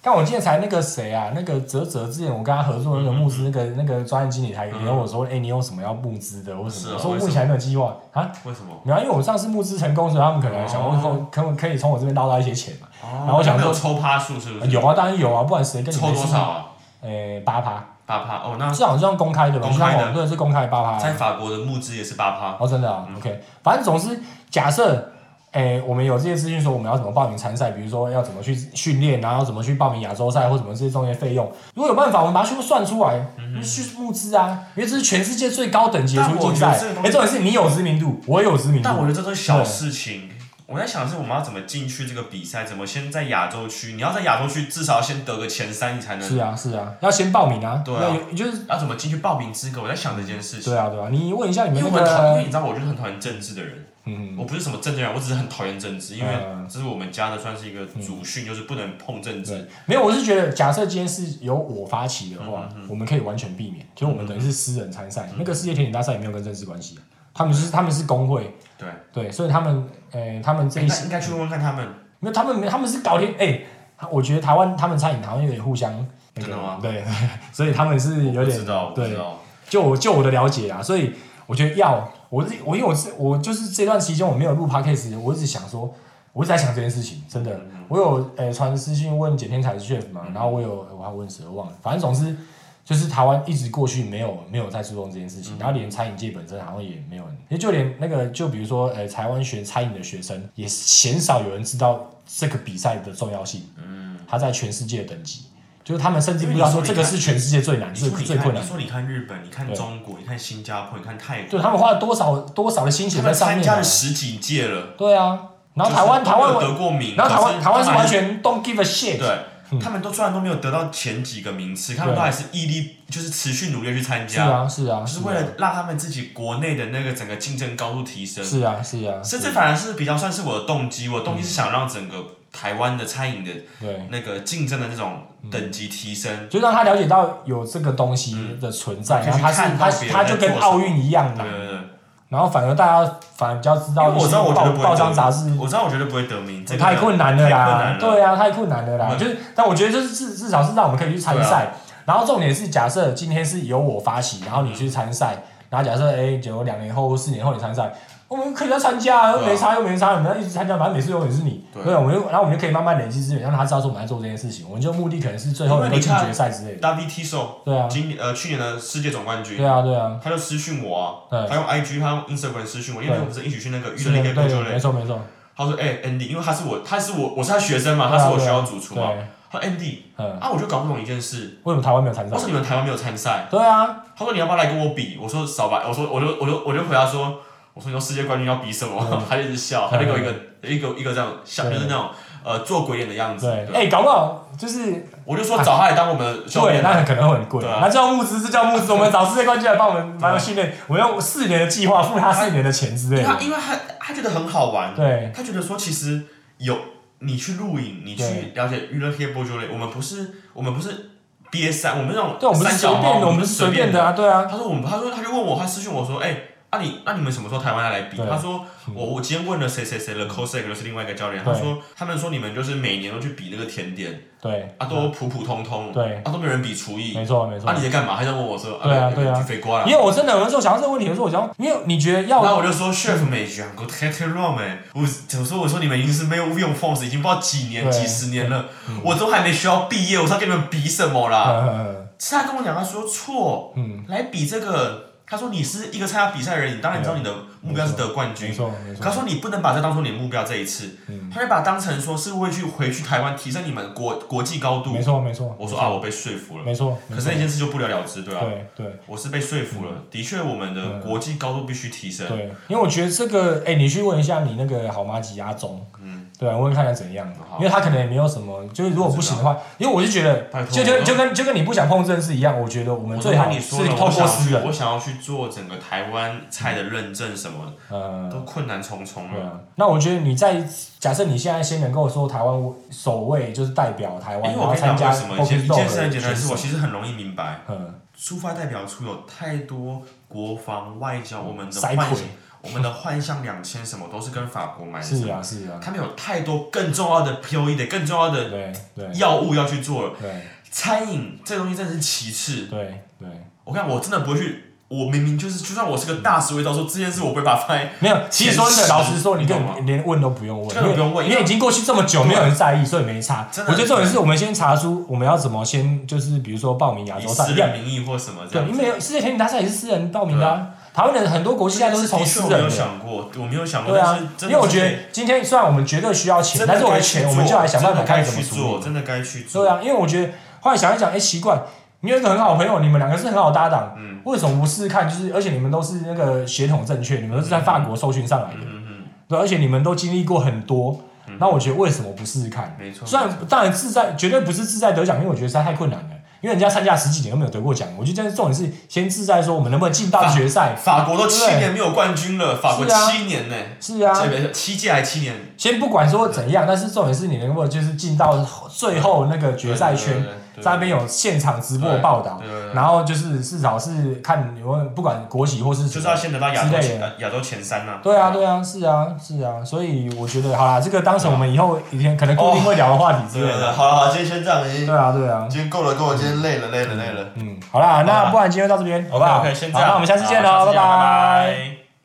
看我今天才那个谁啊，那个泽泽之前我跟他合作的那个募资，那个那个专业经理才嗯联我说，哎、你有什么要募资的或什么？我说目前还没有计划啊，为什么？没有，因为我上次募资成功，所以他们可能想问说，可可以从我这边捞到一些钱嘛？然后我想说抽趴数是不是？有啊，当然有啊，不管谁跟你抽多少？啊？诶，八趴，八趴哦，那这好像公开的吧？公开的对是公开八趴。在法国的募资也是八趴。哦，真的啊，OK，反正总之，假设，诶、我们有这些资讯说我们要怎么报名参赛，比如说要怎么去训练，然后怎么去报名亚洲赛或什么这些中间费用，如果有办法，我们把它全部算出来，去募资啊，因为这是全世界最高等级的出境赛哎、西重点是你有知名度，我也有知名度但，我觉得这都是小事情。我在想的是，我们要怎么进去这个比赛？怎么先在亚洲区？你要在亚洲区至少要先得个前三，你才能。是啊是啊，要先报名啊，对啊就是要怎么进去报名资格？我在想这件事情。对啊对啊，你问一下你因们那为我很讨厌，因为个，你知道，我就是很讨厌政治的人。嗯，我不是什么政治人，我只是很讨厌政治，因为嗯。这是我们家的算是一个祖训，就是不能碰政治。对，没有，我是觉得，假设今天是由我发起的嗯话，我们可以完全避免，就是我们等于是私人参赛，那个世界田径大赛也没有跟政治关系啊，他们是他们是工会，对，对，所以他们，呃，他们这一应该去问问看他们。因为他们没他们是搞天，哎、我觉得台湾他们餐饮好像有点互相那个真的吗，对，所以他们是有点知道，我知，道。就我就我的了解啊，所以我觉得要我是我因为我是我就是这段期间我没有录 podcast，我一直想说，我一直在想这件事情，真的，我有呃传、私信问简天才的 chef 嘛，然后我有我还问谁我忘了，反正总之就是台湾一直过去没有没有在注重这件事情，然后连餐饮界本身好像也没有人，也就连那个就比如说呃台湾学餐饮的学生也鲜少有人知道这个比赛的重要性，嗯，它在全世界的等级。就是他们甚至不知道说这个是全世界最难、最你说你最困难你说你看日本，你看中国，你看新加坡，你看泰国，对他们花了多少多少的心血他们在上面、啊参加了。十几届了。对啊，然后台湾台湾完，得过名，然后台湾台湾是完全 don't give a shit。对，他们都虽然都没有得到前几个名次，他们都还是毅力，就是持续努力去参加是，啊是啊，就是为了让他们自己国内的那个整个竞争高度提升。是啊是啊，甚至反而是比较算是我的动机，我的动机是想让整个台湾的餐饮的对，那个竞争的那种等级提升。就让他了解到有这个东西的存在，嗯然后他是他他就跟奥运一样的，对对对，然后反而大家反而比较知道我知道我绝对报报不会得章杂志。我知道我绝对不会得名，这个太困难了啦。对啊，太困难了啦。嗯就是，但我觉得就是至至少是让我们可以去参赛，然后重点是假设今天是由我发起，然后你去参赛，然后假设哎，假如两年后或四年后你参赛，我们可以再参加啊，又没差又没差，我们要一直参加，反正每次永远是你，对。对，我们就然后我们就可以慢慢累积资源，让他知道说我们在做这件事情，我们就目的可能是最后能够进决赛之类的。David Tiso 对啊，今年呃去年的世界总冠军。对，啊，对啊，他就私讯我啊，他用 IG 他用 Instagram 私讯我，因为我们不是一起去那个是娱乐类的，对对，工作类没，错没错，他说哎 Andy，因为他是我他是我我是他学生嘛，他是我学校主厨嘛，他说 Andy 嗯，啊我就搞不懂一件事，为什么台湾没有参赛？为什？么你们台湾没有参赛？对啊，他说你要不要来跟我比？我说少吧，我说我就我就我就回答说，我说你说世界冠军要比什么？他就一直笑，他就给我一个一个一个这样笑，就是那种呃做鬼脸的样子。对，对。哎，搞不好就是我就说找他来当我们的教对，练啊。那可能会很贵。对啊。那叫募资是叫募资，我们找世界冠军来帮我们帮我们训练，我用四年的计划付他四年的钱之类的。他因为他他觉得很好玩，对。他觉得说其实有你去录影，你去对。了解娱乐黑波球类，我们不是我们不是憋三，我们那种对，我们是三脚猫随便的，我们是随便的。啊，对啊，他说我们，他说他就问我，他私讯我说，哎、啊你那你们什么时候台湾要来比？他说我我今天问了谁谁谁的 c o s e c 就是另外一个教练，他说他们说你们就是每年都去比那个甜点，对。啊都普普通通，对。啊都没有人比厨艺，没错没错。啊。你在干嘛？他在问我说，你对啊对啊。去飞瓜了。因。为我真的有的时候想到这个问题的时候，我想，因为你觉得要然后我就说，chef 没讲过 t a t e r o m 哎，我怎么说我说你们已经是没有用 force，已经不知道几年几十年了，我都还没学校毕业，我是要跟你们比什么啦？呃是他跟我讲，他说错，嗯，来比这个，他说你是一个参加比赛的人，你当然知道你的目标是得冠没军。错没错，他说你不能把这当做你的目标这一次，嗯。他就把它当成说是会去回去台湾提升你们国国际高度。没。错没错，我说啊，我被说服了，没错，可是那件事就不了了之，对吧、对对。我是被说服了，的确我们的国际高度必须提升。对，因为我觉得这个，哎，你去问一下你那个好妈吉阿中，嗯，对啊，问问看看怎样好，因为他可能也没有什么，就是如果不行的话，因为我就觉得就就就跟就跟你不想碰这件事一样，我觉得我们最好是透过私人，我想要去做整个台湾菜的认证什么，呃，都困难重重了。对啊，那我觉得你在假设你现在先能够说台湾首位就是代表台湾，因为我参加为什么，一件事很简单，是我其实很容易明白，嗯，出发代表处有太多国防外交，我们的塞幻葵，我们的幻象两千什么都是跟法国买的，是啊是啊，他们有太多更重要的 POE 的更重要的对对。药物要去做了，对。餐饮这东西真的是其次。对对，我看我真的不会去，我明明就是，就算我是个大食味道，说这件事我不会把它放在 没有，其实说真的，老实说，你根你懂吗？本连问都不用问，根本不用问因为已经过去这么久，没有人在意，所以没差。真的我觉得重点是我们先查出我们要怎么先，就是比如说报名亚以洲赛，一样私人名义或什么这对。因为世界田径大赛也是私人报名的啊。台湾的很多国际赛都是从的确我没有。想过，我没有想过，对啊但是，因为我觉得今天虽然我们绝对需要钱，但是我的钱我们就来想办法看怎么做，真的该去做。对啊，因为我觉得后来想一想，哎，奇怪，你有一个很好的朋友，你们两个是很好搭档，嗯为什么不试试看？就是而且你们都是那个血统正确，你们都是在法国受训上来的，嗯嗯，对，而且你们都经历过很多，那我觉得为什么不试试看？没错。虽然当然志在绝对不是志在得奖，因为我觉得实在太困难了。因为人家参加十几年都没有得过奖，我觉得这重点是先自在说我们能不能进到决赛。法国都七年没有冠军了，法国七年呢，是啊，七届还七年，先不管说怎样，但是重点是你能不能就是进到最后那个决赛圈，对，在那边有现场直播报道，然后就是至少是看有不管国企或是就是要先得到亚洲之类前亚洲前三呐。对啊，对啊，是啊，是啊，所以我觉得好啦，这个当成我们以后一天可能固定会聊的话题之类的。好了好了，今天先这样，已对啊，对啊，今天够了够了，今天累了累了累了。嗯，好啦，那不然今天就到这边，好不好？OK，先这样，好那我们下次见喽，拜。拜。